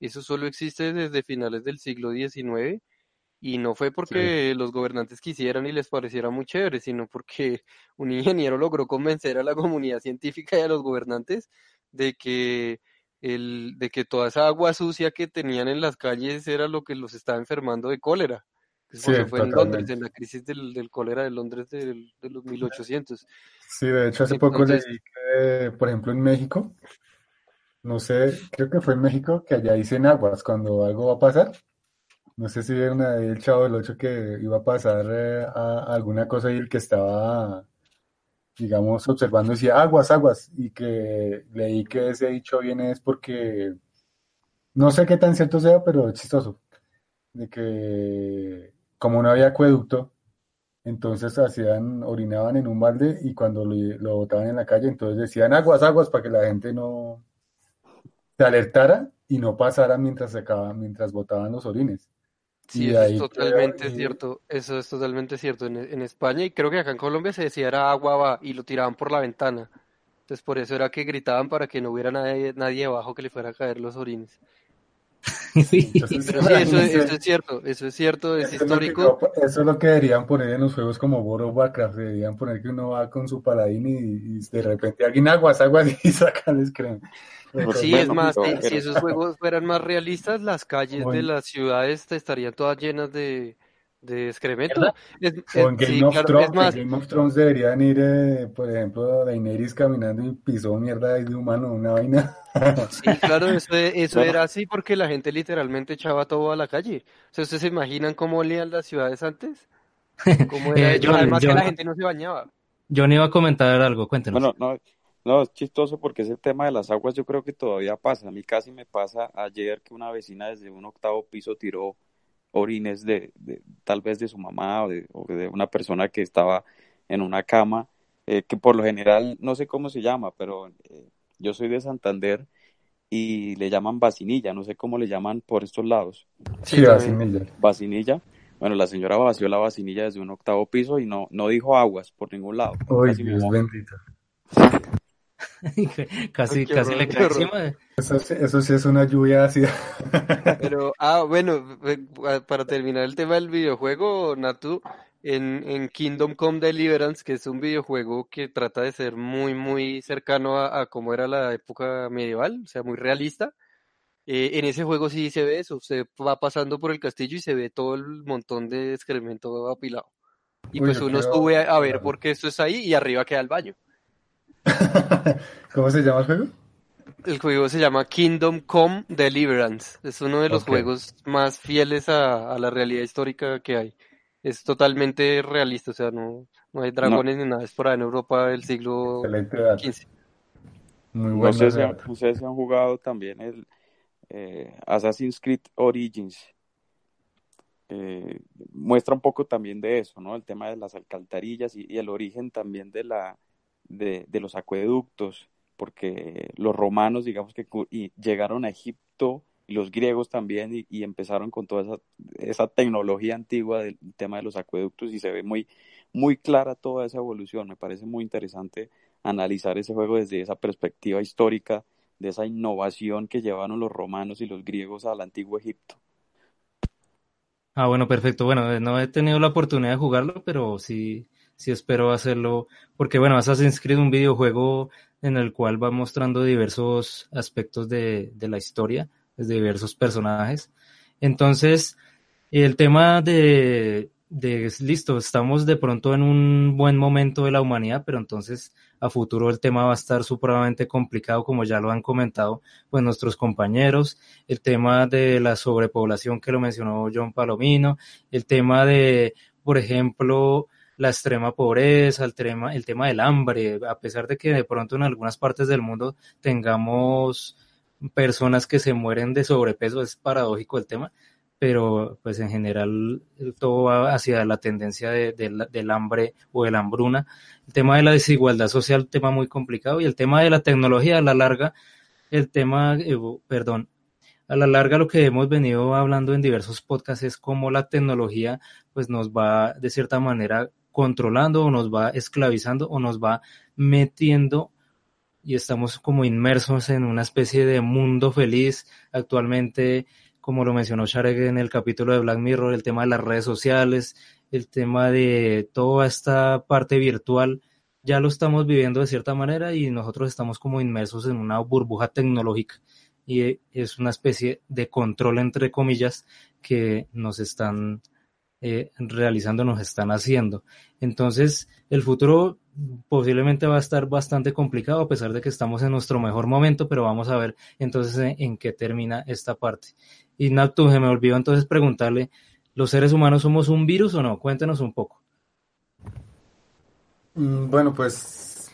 eso solo existe desde finales del siglo XIX y no fue porque los gobernantes quisieran y les pareciera muy chévere, sino porque <laughs> un ingeniero logró convencer a la comunidad científica y a los gobernantes de que el, de que toda esa agua sucia que tenían en las calles era lo que los estaba enfermando de cólera. Eso fue en Londres, en la crisis del, del cólera de Londres de, de, los 1800. Sí, de hecho hace poco leí que, por ejemplo, en México, no sé, creo que fue en México que allá dicen aguas cuando algo va a pasar. No sé si vieron ahí el chavo del 8 que iba a pasar eh, a alguna cosa y el que estaba digamos, observando, decía aguas, aguas, y que leí que ese dicho viene es porque, no sé qué tan cierto sea, pero es chistoso, de que como no había acueducto, entonces hacían, orinaban en un balde y cuando lo, lo botaban en la calle, entonces decían aguas, aguas, para que la gente no se alertara y no pasara mientras se mientras botaban los orines. Sí, eso es totalmente cierto. Eso es totalmente cierto. En, España y creo que acá en Colombia se decía era agua va y lo tiraban por la ventana. Entonces por eso era que gritaban para que no hubiera nadie, nadie abajo que le fuera a caer los orines. <laughs> Sí. Pero sí, eso, es cierto, eso es cierto, es histórico. eso es lo que deberían poner en los juegos como World of Warcraft, deberían poner que uno va con su paladín y, de repente alguien aguas, aguas <laughs> y saca el screen. Sí, es más, si, esos juegos fueran más realistas, las calles de las ciudades estarían todas llenas de, de excremento. Es, o en Game, of Thrones, más... Game of Thrones deberían ir, eh, por ejemplo, Daenerys caminando y pisó mierda de humano, una vaina. <laughs> Sí, claro, eso, eso era así porque la gente literalmente echaba todo a la calle. O sea, ¿ustedes se imaginan cómo olían las ciudades antes? ¿Cómo era? <laughs> eh, Además que la gente no se bañaba. Yo no iba a comentar algo, cuéntenos. Bueno, no, no, es chistoso porque ese tema de las aguas yo creo que todavía pasa. A mí casi me pasa ayer que una vecina desde un octavo piso tiró orines de, tal vez de su mamá o de, una persona que estaba en una cama, eh, que por lo general no sé cómo se llama, pero eh, yo soy de Santander y le llaman vacinilla, no sé cómo le llaman por estos lados. Sí, vacinilla. Vacinilla. Bueno, la señora vació la vacinilla desde un octavo piso y no, no dijo aguas por ningún lado. Uy, Dios bendito. <laughs> casi, casi le cae encima. Eso, eso, sí es una lluvia ácida. <laughs> Pero, ah, bueno, para terminar el tema del videojuego, Natu, en, en Kingdom Come Deliverance, que es un videojuego que trata de ser muy, muy cercano a, a cómo era la época medieval, o sea, muy realista. Eh, en ese juego sí se ve eso, usted va pasando por el castillo y se ve todo el montón de excremento apilado. Y pues uno sube a, ver por qué esto es ahí y arriba queda el baño. <laughs> ¿Cómo se llama el juego? El juego se llama Kingdom Come Deliverance. Es uno de los juegos más fieles a, la realidad histórica que hay. Es totalmente realista, o sea, no, no hay dragones ni nada. Es por ahí en Europa del siglo XV. Muy bueno. No sé si ustedes han jugado también el eh, Assassin's Creed Origins. Eh, muestra un poco también de eso, ¿no? El tema de las alcantarillas y, el origen también de la de, los acueductos, porque los romanos, digamos que llegaron a Egipto y los griegos también y, empezaron con toda esa, esa, tecnología antigua del tema de los acueductos y se ve muy muy clara toda esa evolución. Me parece muy interesante analizar ese juego desde esa perspectiva histórica de esa innovación que llevaron los romanos y los griegos al antiguo Egipto. Ah, bueno, perfecto. Bueno, no he tenido la oportunidad de jugarlo, pero sí, sí espero hacerlo, porque bueno, Assassin's Creed es un videojuego en el cual va mostrando diversos aspectos de, de la historia, de diversos personajes. Entonces, el tema de, de, listo, estamos de pronto en un buen momento de la humanidad, pero entonces a futuro el tema va a estar supremamente complicado, como ya lo han comentado pues nuestros compañeros, el tema de la sobrepoblación que lo mencionó John Palomino, el tema de, por ejemplo, la extrema pobreza, el tema, el tema del hambre, a pesar de que de pronto en algunas partes del mundo tengamos personas que se mueren de sobrepeso, es paradójico el tema, pero pues en general todo va hacia la tendencia de, del hambre o de la hambruna. El tema de la desigualdad social, tema muy complicado, y el tema de la tecnología a la larga, el tema, eh, perdón, a la larga lo que hemos venido hablando en diversos podcasts es cómo la tecnología pues nos va de cierta manera controlando o nos va esclavizando o nos va metiendo y estamos como inmersos en una especie de mundo feliz. Actualmente como lo mencionó Sharek en el capítulo de Black Mirror, el tema de las redes sociales, el tema de toda esta parte virtual, ya lo estamos viviendo de cierta manera y nosotros estamos como inmersos en una burbuja tecnológica. Y es una especie de control entre comillas que nos están eh, realizando, nos están haciendo. Entonces, el futuro posiblemente va a estar bastante complicado a pesar de que estamos en nuestro mejor momento, pero vamos a ver entonces en, qué termina esta parte. Y Natu, se me olvidó entonces preguntarle, ¿los seres humanos somos un virus o no? Cuéntenos un poco. Mm, bueno, pues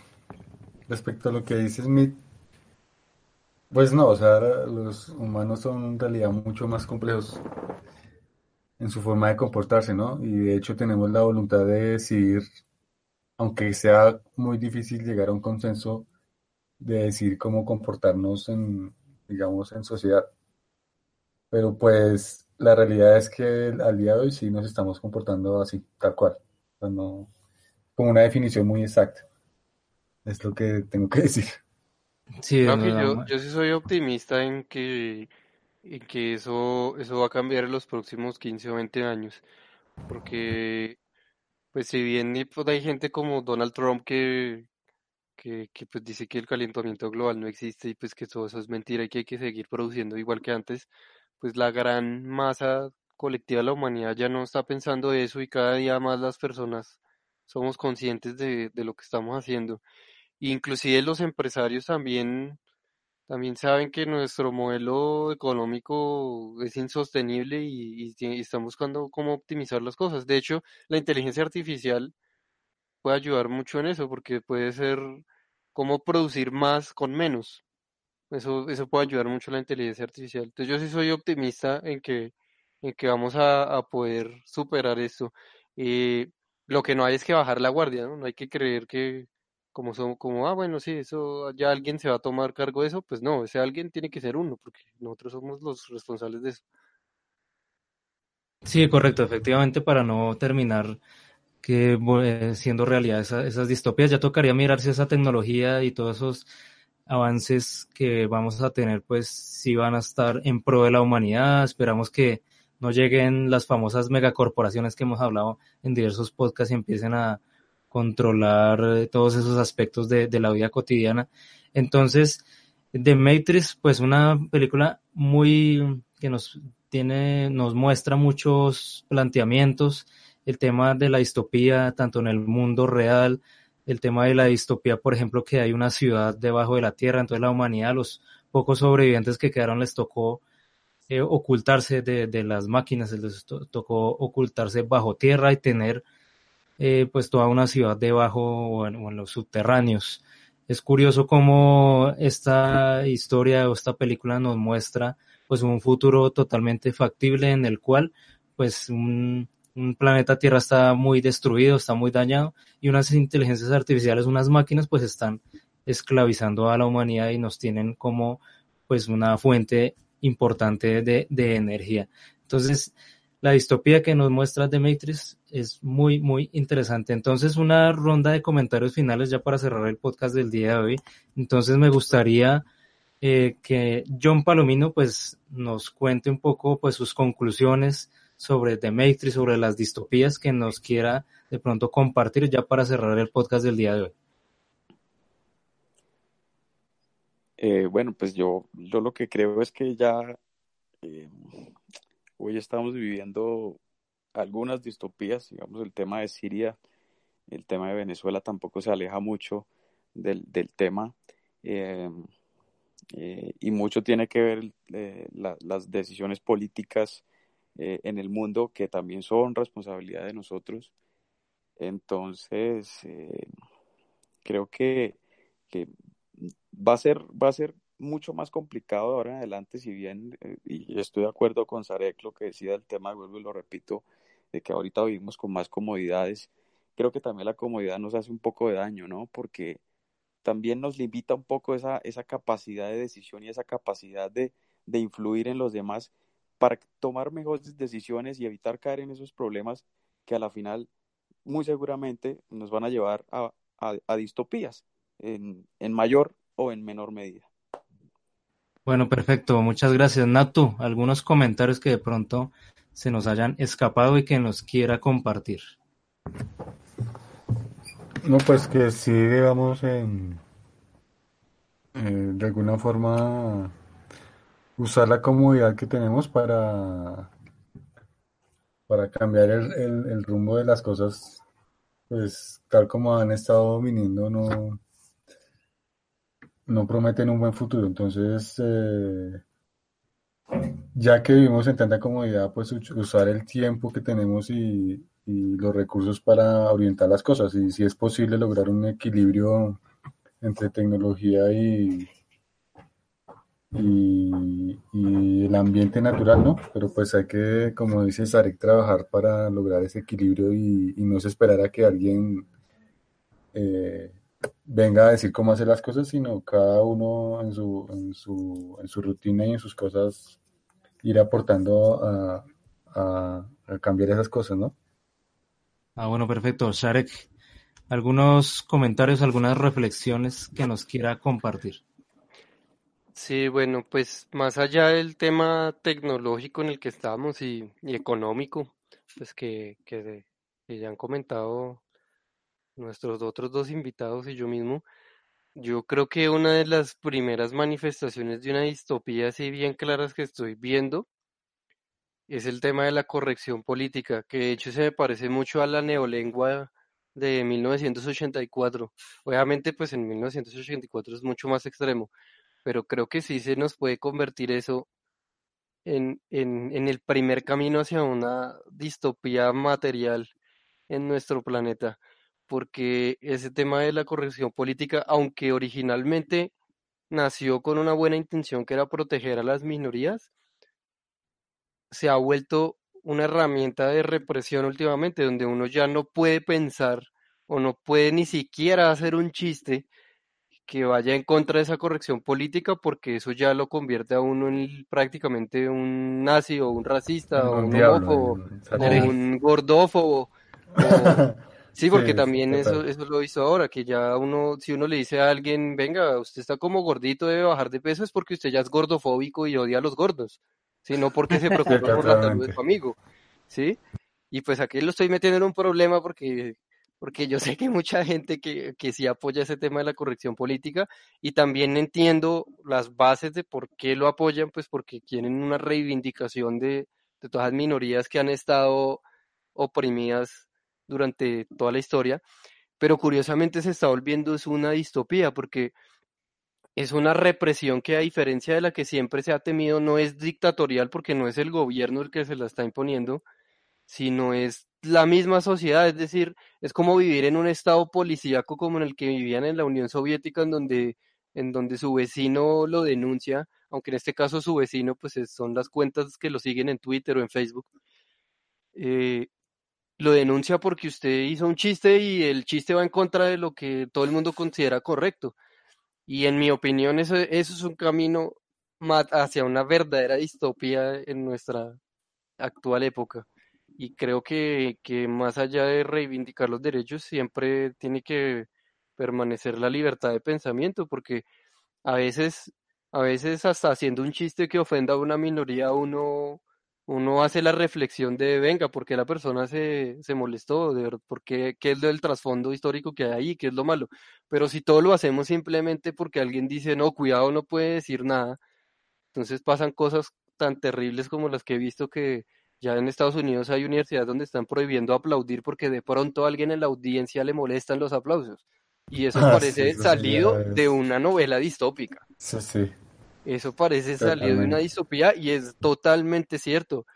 respecto a lo que dice Smith, pues no, o sea, los humanos son en realidad mucho más complejos en su forma de comportarse, ¿no? Y de hecho tenemos la voluntad de decidir aunque sea muy difícil llegar a un consenso de decir cómo comportarnos en, digamos, en sociedad. Pero pues la realidad es que al día de hoy sí nos estamos comportando así, tal cual. O con una definición muy exacta. Es lo que tengo que decir. Sí, yo, yo sí soy optimista en que, en que eso, eso va a cambiar en los próximos 15 o 20 años. Porque pues si bien pues, hay gente como Donald Trump que, que, que, pues dice que el calentamiento global no existe y pues que todo eso es mentira y que hay que seguir produciendo igual que antes, pues la gran masa colectiva de la humanidad ya no está pensando eso y cada día más las personas somos conscientes de, de lo que estamos haciendo. Inclusive los empresarios también también saben que nuestro modelo económico es insostenible y, están buscando cómo optimizar las cosas. De hecho, la inteligencia artificial puede ayudar mucho en eso porque puede ser cómo producir más con menos. Eso, eso puede ayudar mucho a la inteligencia artificial. Entonces yo sí soy optimista en que, en que vamos a, poder superar esto. Eh, lo que no hay es que bajar la guardia, ¿no? No hay que creer que, como son, como, ah, bueno, sí, eso ya alguien se va a tomar cargo de eso, pues no, ese alguien tiene que ser uno, porque nosotros somos los responsables de eso. Sí, correcto, efectivamente, para no terminar que eh, siendo realidad esas distopías. Ya tocaría mirar si esa tecnología y todos esos avances que vamos a tener, pues si van a estar en pro de la humanidad. Esperamos que no lleguen las famosas megacorporaciones que hemos hablado en diversos podcasts y empiecen a controlar eh, todos esos aspectos de, de la vida cotidiana. Entonces, The Matrix, pues una película muy que nos tiene, nos muestra muchos planteamientos, el tema de la distopía, tanto en el mundo real, el tema de la distopía, por ejemplo, que hay una ciudad debajo de la tierra, entonces la humanidad, los pocos sobrevivientes que quedaron les tocó eh, ocultarse de, de, las máquinas, les tocó ocultarse bajo tierra y tener eh, pues toda una ciudad debajo o en, los subterráneos es curioso cómo esta historia o esta película nos muestra pues un futuro totalmente factible en el cual pues un, un, planeta Tierra está muy destruido, está muy dañado y unas inteligencias artificiales, unas máquinas pues están esclavizando a la humanidad y nos tienen como pues una fuente importante de, de energía. Entonces, la distopía que nos muestra The Matrix es muy, muy interesante. Entonces, una ronda de comentarios finales ya para cerrar el podcast del día de hoy. Entonces, me gustaría eh, que John Palomino pues nos cuente un poco pues sus conclusiones sobre The Matrix, sobre las distopías que nos quiera de pronto compartir ya para cerrar el podcast del día de hoy. Eh, bueno, pues yo, yo lo que creo es que ya eh, Hoy estamos viviendo algunas distopías, digamos el tema de Siria, el tema de Venezuela tampoco se aleja mucho del, del tema eh, eh, y mucho tiene que ver eh, la, las decisiones políticas eh, en el mundo que también son responsabilidad de nosotros. Entonces, creo que, que va a ser, va a ser mucho más complicado ahora en adelante, si bien, eh, y estoy de acuerdo con Sarek, lo que decía del tema, vuelvo y lo repito, de que ahorita vivimos con más comodidades, creo que también la comodidad nos hace un poco de daño, ¿no? Porque también nos limita un poco esa, esa capacidad de decisión y esa capacidad de, de influir en los demás para tomar mejores decisiones y evitar caer en esos problemas que a la final muy seguramente nos van a llevar a, a, a distopías en, en mayor o en menor medida. Bueno, perfecto. Muchas gracias, Natu. Algunos comentarios que de pronto se nos hayan escapado y que nos quiera compartir. No, pues que sí, digamos, en, eh, de alguna forma usar la comodidad que tenemos para, para cambiar el, el, el rumbo de las cosas, pues tal como han estado viniendo, no no prometen un buen futuro. Entonces, eh, ya que vivimos en tanta comodidad, pues usar el tiempo que tenemos y, los recursos para orientar las cosas. Y si es posible lograr un equilibrio entre tecnología y, y, el ambiente natural, ¿no? Pero pues hay que, como dice Sarek, trabajar para lograr ese equilibrio y, no esperar a que alguien... Eh, venga a decir cómo hacer las cosas, sino cada uno en su, en su, en su rutina y en sus cosas ir aportando a, a, a cambiar esas cosas, ¿no? Ah, bueno, perfecto. Sharek, algunos comentarios, algunas reflexiones que nos quiera compartir. Sí, bueno, pues más allá del tema tecnológico en el que estamos y, y económico, pues que, que, que ya han comentado nuestros otros dos invitados y yo mismo, yo creo que una de las primeras manifestaciones de una distopía así bien claras que estoy viendo es el tema de la corrección política, que de hecho se me parece mucho a la neolengua de 1984. Obviamente pues en 1984 es mucho más extremo, pero creo que sí se nos puede convertir eso en, en, en el primer camino hacia una distopía material en nuestro planeta porque ese tema de la corrección política, aunque originalmente nació con una buena intención que era proteger a las minorías, se ha vuelto una herramienta de represión últimamente, donde uno ya no puede pensar o no puede ni siquiera hacer un chiste que vaya en contra de esa corrección política porque eso ya lo convierte a uno en prácticamente un nazi o un racista o un homófobo o un gordófobo o, <laughs> Sí, porque Sí, también eso, eso lo he visto ahora, que ya uno, si uno le dice a alguien, venga, usted está como gordito, debe bajar de peso, es porque usted ya es gordofóbico y odia a los gordos, ¿sí? No porque se <laughs> preocupa por la salud de su amigo, ¿sí? Y pues aquí lo estoy metiendo en un problema porque, porque yo <laughs> sé que hay mucha gente que, que sí apoya ese tema de la corrección política y también entiendo las bases de por qué lo apoyan, pues porque quieren una reivindicación de, de todas las minorías que han estado oprimidas durante toda la historia, pero curiosamente se está volviendo es una distopía porque es una represión que a diferencia de la que siempre se ha temido no es dictatorial porque no es el gobierno el que se la está imponiendo, sino es la misma sociedad, es decir, es como vivir en un estado policíaco como en el que vivían en la Unión Soviética en donde en donde su vecino lo denuncia, aunque en este caso su vecino pues es- son las cuentas que lo siguen en Twitter o en Facebook. eh, lo denuncia porque usted hizo un chiste y el chiste va en contra de lo que todo el mundo considera correcto. Y en mi opinión, eso, eso es un camino hacia una verdadera distopía en nuestra actual época. Y creo que, que más allá de reivindicar los derechos, siempre tiene que permanecer la libertad de pensamiento, porque a veces, a veces hasta haciendo un chiste que ofenda a una minoría, uno, uno hace la reflexión de, venga, ¿por qué la persona se, se molestó? De verdad, ¿por qué, qué es lo del trasfondo histórico que hay ahí? ¿Qué es lo malo? Pero si todo lo hacemos simplemente porque alguien dice, no, cuidado, no puede decir nada, entonces pasan cosas tan terribles como las que he visto que ya en Estados Unidos hay universidades donde están prohibiendo aplaudir porque de pronto a alguien en la audiencia le molestan los aplausos. Y eso <laughs> Ah, parece sí, salido de una novela distópica. Sí, sí. Eso parece salido de una distopía y es totalmente cierto.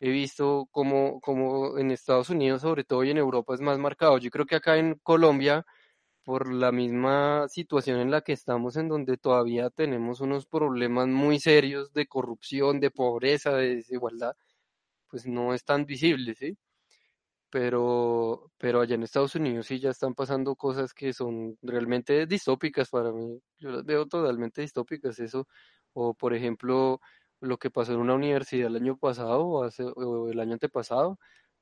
He visto como, como en Estados Unidos, sobre todo, y en Europa es más marcado. Yo creo que acá en Colombia, por la misma situación en la que estamos, en donde todavía tenemos unos problemas muy serios de corrupción, de pobreza, de desigualdad, pues no es tan visible, ¿sí? Pero, pero allá en Estados Unidos sí ya están pasando cosas que son realmente distópicas para mí. Yo las veo totalmente distópicas, eso. O por ejemplo, lo que pasó en una universidad el año pasado o, hace, o el año antepasado,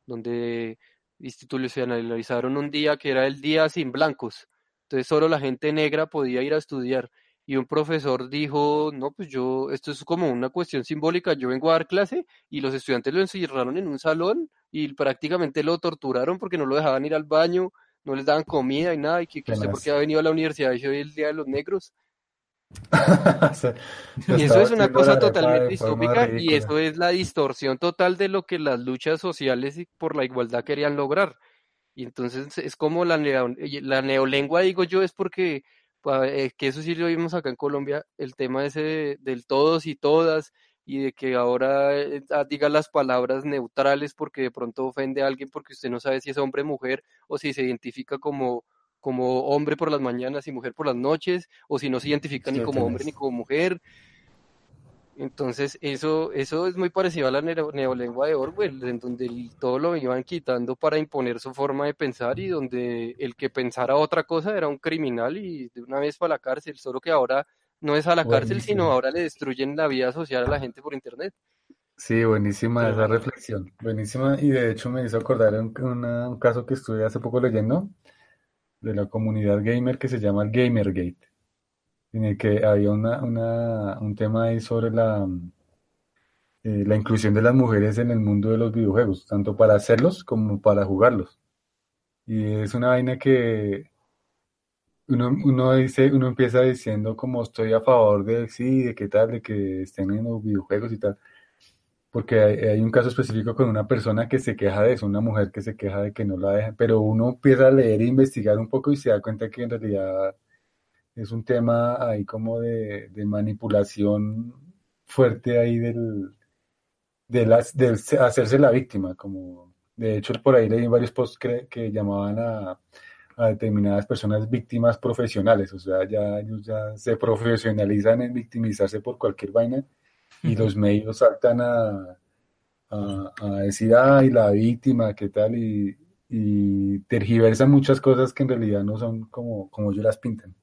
donde institucionalizaron un día que era el día sin blancos. Entonces solo la gente negra podía ir a estudiar. Y un profesor dijo, no, pues yo, esto es como una cuestión simbólica, yo vengo a dar clase y los estudiantes lo encerraron en un salón y prácticamente lo torturaron porque no lo dejaban ir al baño, no les daban comida y nada, y que, que usted porque ha venido a la universidad y hoy el Día de los Negros. <laughs> Se- se Y eso es una cosa totalmente distópica y eso es la distorsión total de lo que las luchas sociales por la igualdad querían lograr. Y entonces es como la, neo- la neolengua, digo yo, es porque, que eso sí lo vimos acá en Colombia, el tema ese de- del todos y todas, y de que ahora eh, ah, diga las palabras neutrales porque de pronto ofende a alguien porque usted no sabe si es hombre o mujer, o si se identifica como, como hombre por las mañanas y mujer por las noches, o si no se identifica ni como hombre ni como mujer. Entonces, eso, eso es muy parecido a la neo- neolengua de Orwell, en donde todo lo iban quitando para imponer su forma de pensar y donde el que pensara otra cosa era un criminal y de una vez para la cárcel, solo que ahora no es a la cárcel, sino ahora le destruyen la vida social a la gente por internet. Sí, buenísima esa reflexión, buenísima. Y de hecho me hizo acordar un, una- un caso que estuve hace poco leyendo de la comunidad gamer que se llama Gamergate, en el que había una, una- un tema ahí sobre la, eh, la inclusión de las mujeres en el mundo de los videojuegos, tanto para hacerlos como para jugarlos. Y es una vaina que uno, uno dice, uno empieza diciendo como estoy a favor de sí, de qué tal, de que estén en los videojuegos y tal. Porque hay, hay un caso específico con una persona que se queja de eso, una mujer que se queja de que no la dejan, pero uno empieza a leer e investigar un poco y se da cuenta que en realidad es un tema ahí como de, de manipulación fuerte ahí del, del se- hacerse la víctima, como de hecho por ahí leí varios posts que, que llamaban a, a determinadas personas víctimas profesionales, o sea, ya ellos ya se profesionalizan en victimizarse por cualquier vaina y los medios saltan a, a, a decir, ay, la víctima, qué tal, y, y tergiversan muchas cosas que en realidad no son como, como ellos las pintan.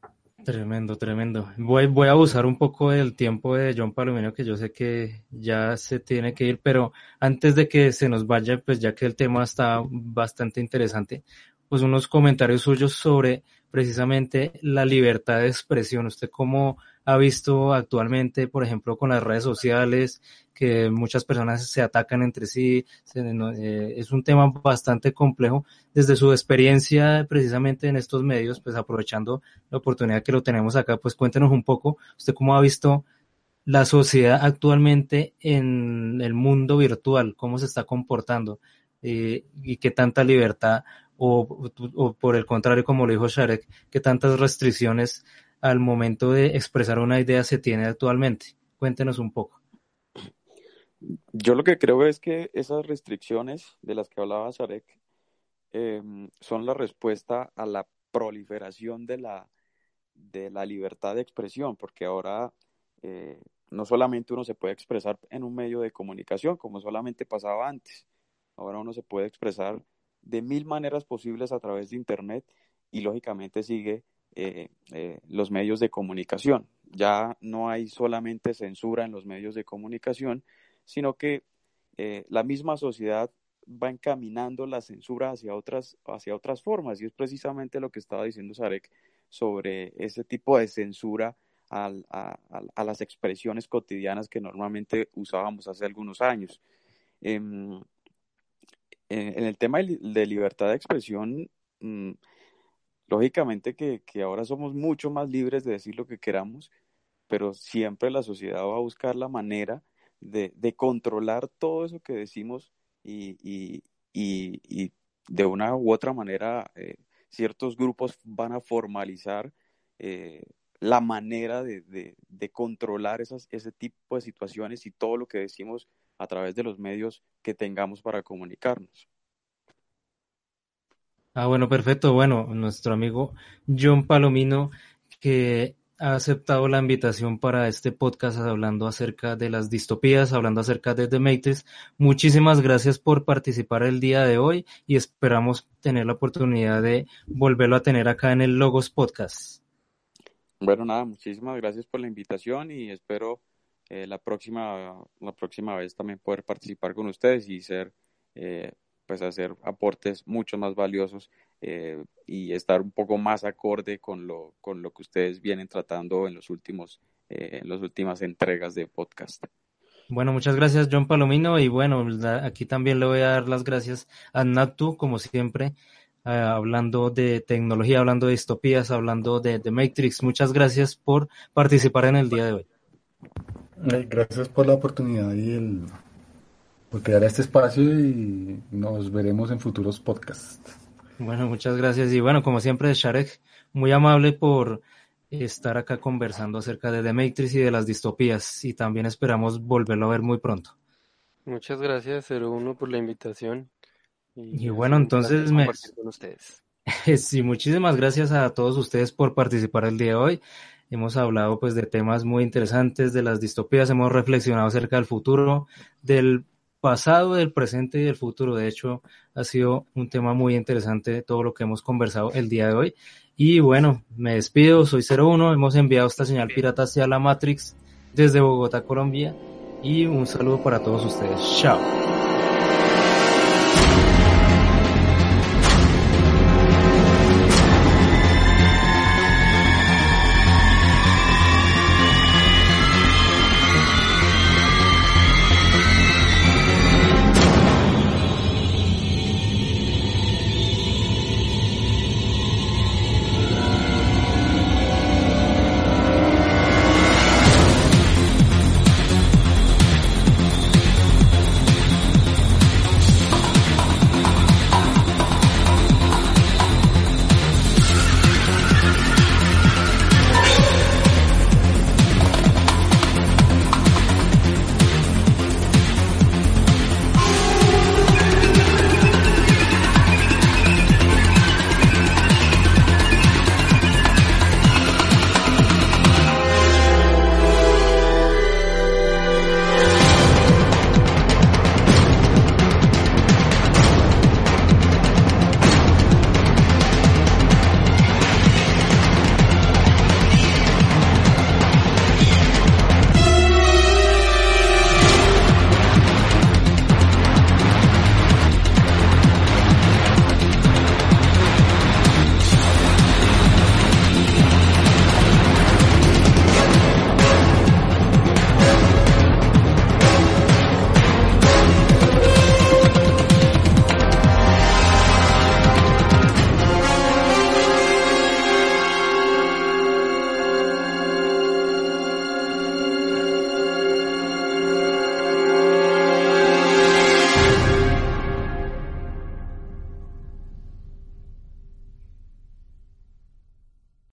Tremendo, tremendo. Voy, voy a abusar un poco del tiempo de John Palomino, que yo sé que ya se tiene que ir, pero antes de que se nos vaya, pues ya que el tema está bastante interesante, pues unos comentarios suyos sobre precisamente la libertad de expresión. ¿Usted cómo ha visto actualmente, por ejemplo, con las redes sociales, que muchas personas se atacan entre sí? Eh, es un tema bastante complejo. Desde su experiencia precisamente en estos medios, pues aprovechando la oportunidad que lo tenemos acá, pues cuéntenos un poco, ¿usted cómo ha visto la sociedad actualmente en el mundo virtual? ¿Cómo se está comportando? Eh, y qué tanta libertad o, por el contrario, como lo dijo Sharek, que tantas restricciones al momento de expresar una idea se tiene actualmente. Cuéntenos un poco. Yo lo que creo es que esas restricciones de las que hablaba Sharek em, son la respuesta a la proliferación de la, de la libertad de expresión, porque ahora eh, no solamente uno se puede expresar en un medio de comunicación, como solamente pasaba antes, ahora uno se puede expresar de mil maneras posibles a través de Internet y lógicamente sigue eh, eh, los medios de comunicación. Ya no hay solamente censura en los medios de comunicación, sino que eh, la misma sociedad va encaminando la censura hacia otras, hacia otras formas y es precisamente lo que estaba diciendo Sarek sobre ese tipo de censura a, las expresiones cotidianas que normalmente usábamos hace algunos años. Em, en, el tema de, libertad de expresión, mm, lógicamente que, ahora somos mucho más libres de decir lo que queramos, pero siempre la sociedad va a buscar la manera de, controlar todo eso que decimos y, de una u otra manera eh, ciertos grupos van a formalizar eh, la manera de, de, controlar esas, ese tipo de situaciones y todo lo que decimos a través de los medios que tengamos para comunicarnos. Ah, bueno, perfecto. Bueno, nuestro amigo John Palomino, que ha aceptado la invitación para este podcast hablando acerca de las distopías, hablando acerca de The Matrix. Muchísimas gracias por participar el día de hoy y esperamos tener la oportunidad de volverlo a tener acá en el Logos Podcast. Bueno, nada, muchísimas gracias por la invitación y espero eh, la, próxima, la próxima vez también poder participar con ustedes y ser, eh, pues hacer aportes mucho más valiosos eh, y estar un poco más acorde con lo, con lo que ustedes vienen tratando en los últimos, en las últimas entregas de podcast. Bueno, muchas gracias John Palomino y bueno, aquí también le voy a dar las gracias a Natu, como siempre, hablando de tecnología, hablando de distopías, hablando de, de Matrix. Muchas gracias por participar en el día de hoy. Gracias por la oportunidad y el, por crear este espacio y nos veremos en futuros podcasts. Bueno, muchas gracias. Y bueno, como siempre, Sharek, muy amable por estar acá conversando acerca de The Matrix y de las distopías. Y también esperamos volverlo a ver muy pronto. Muchas gracias, 01, por la invitación. Y, bueno, entonces me... Con ustedes. <laughs> sí, muchísimas gracias a todos ustedes por participar el día de hoy. Hemos hablado pues de temas muy interesantes, de las distopías, hemos reflexionado acerca del futuro, del pasado, del presente y del futuro. De hecho, ha sido un tema muy interesante todo lo que hemos conversado el día de hoy. Y bueno, me despido, soy 01, hemos enviado esta señal pirata hacia la Matrix desde Bogotá, Colombia. Y un saludo para todos ustedes. Chao.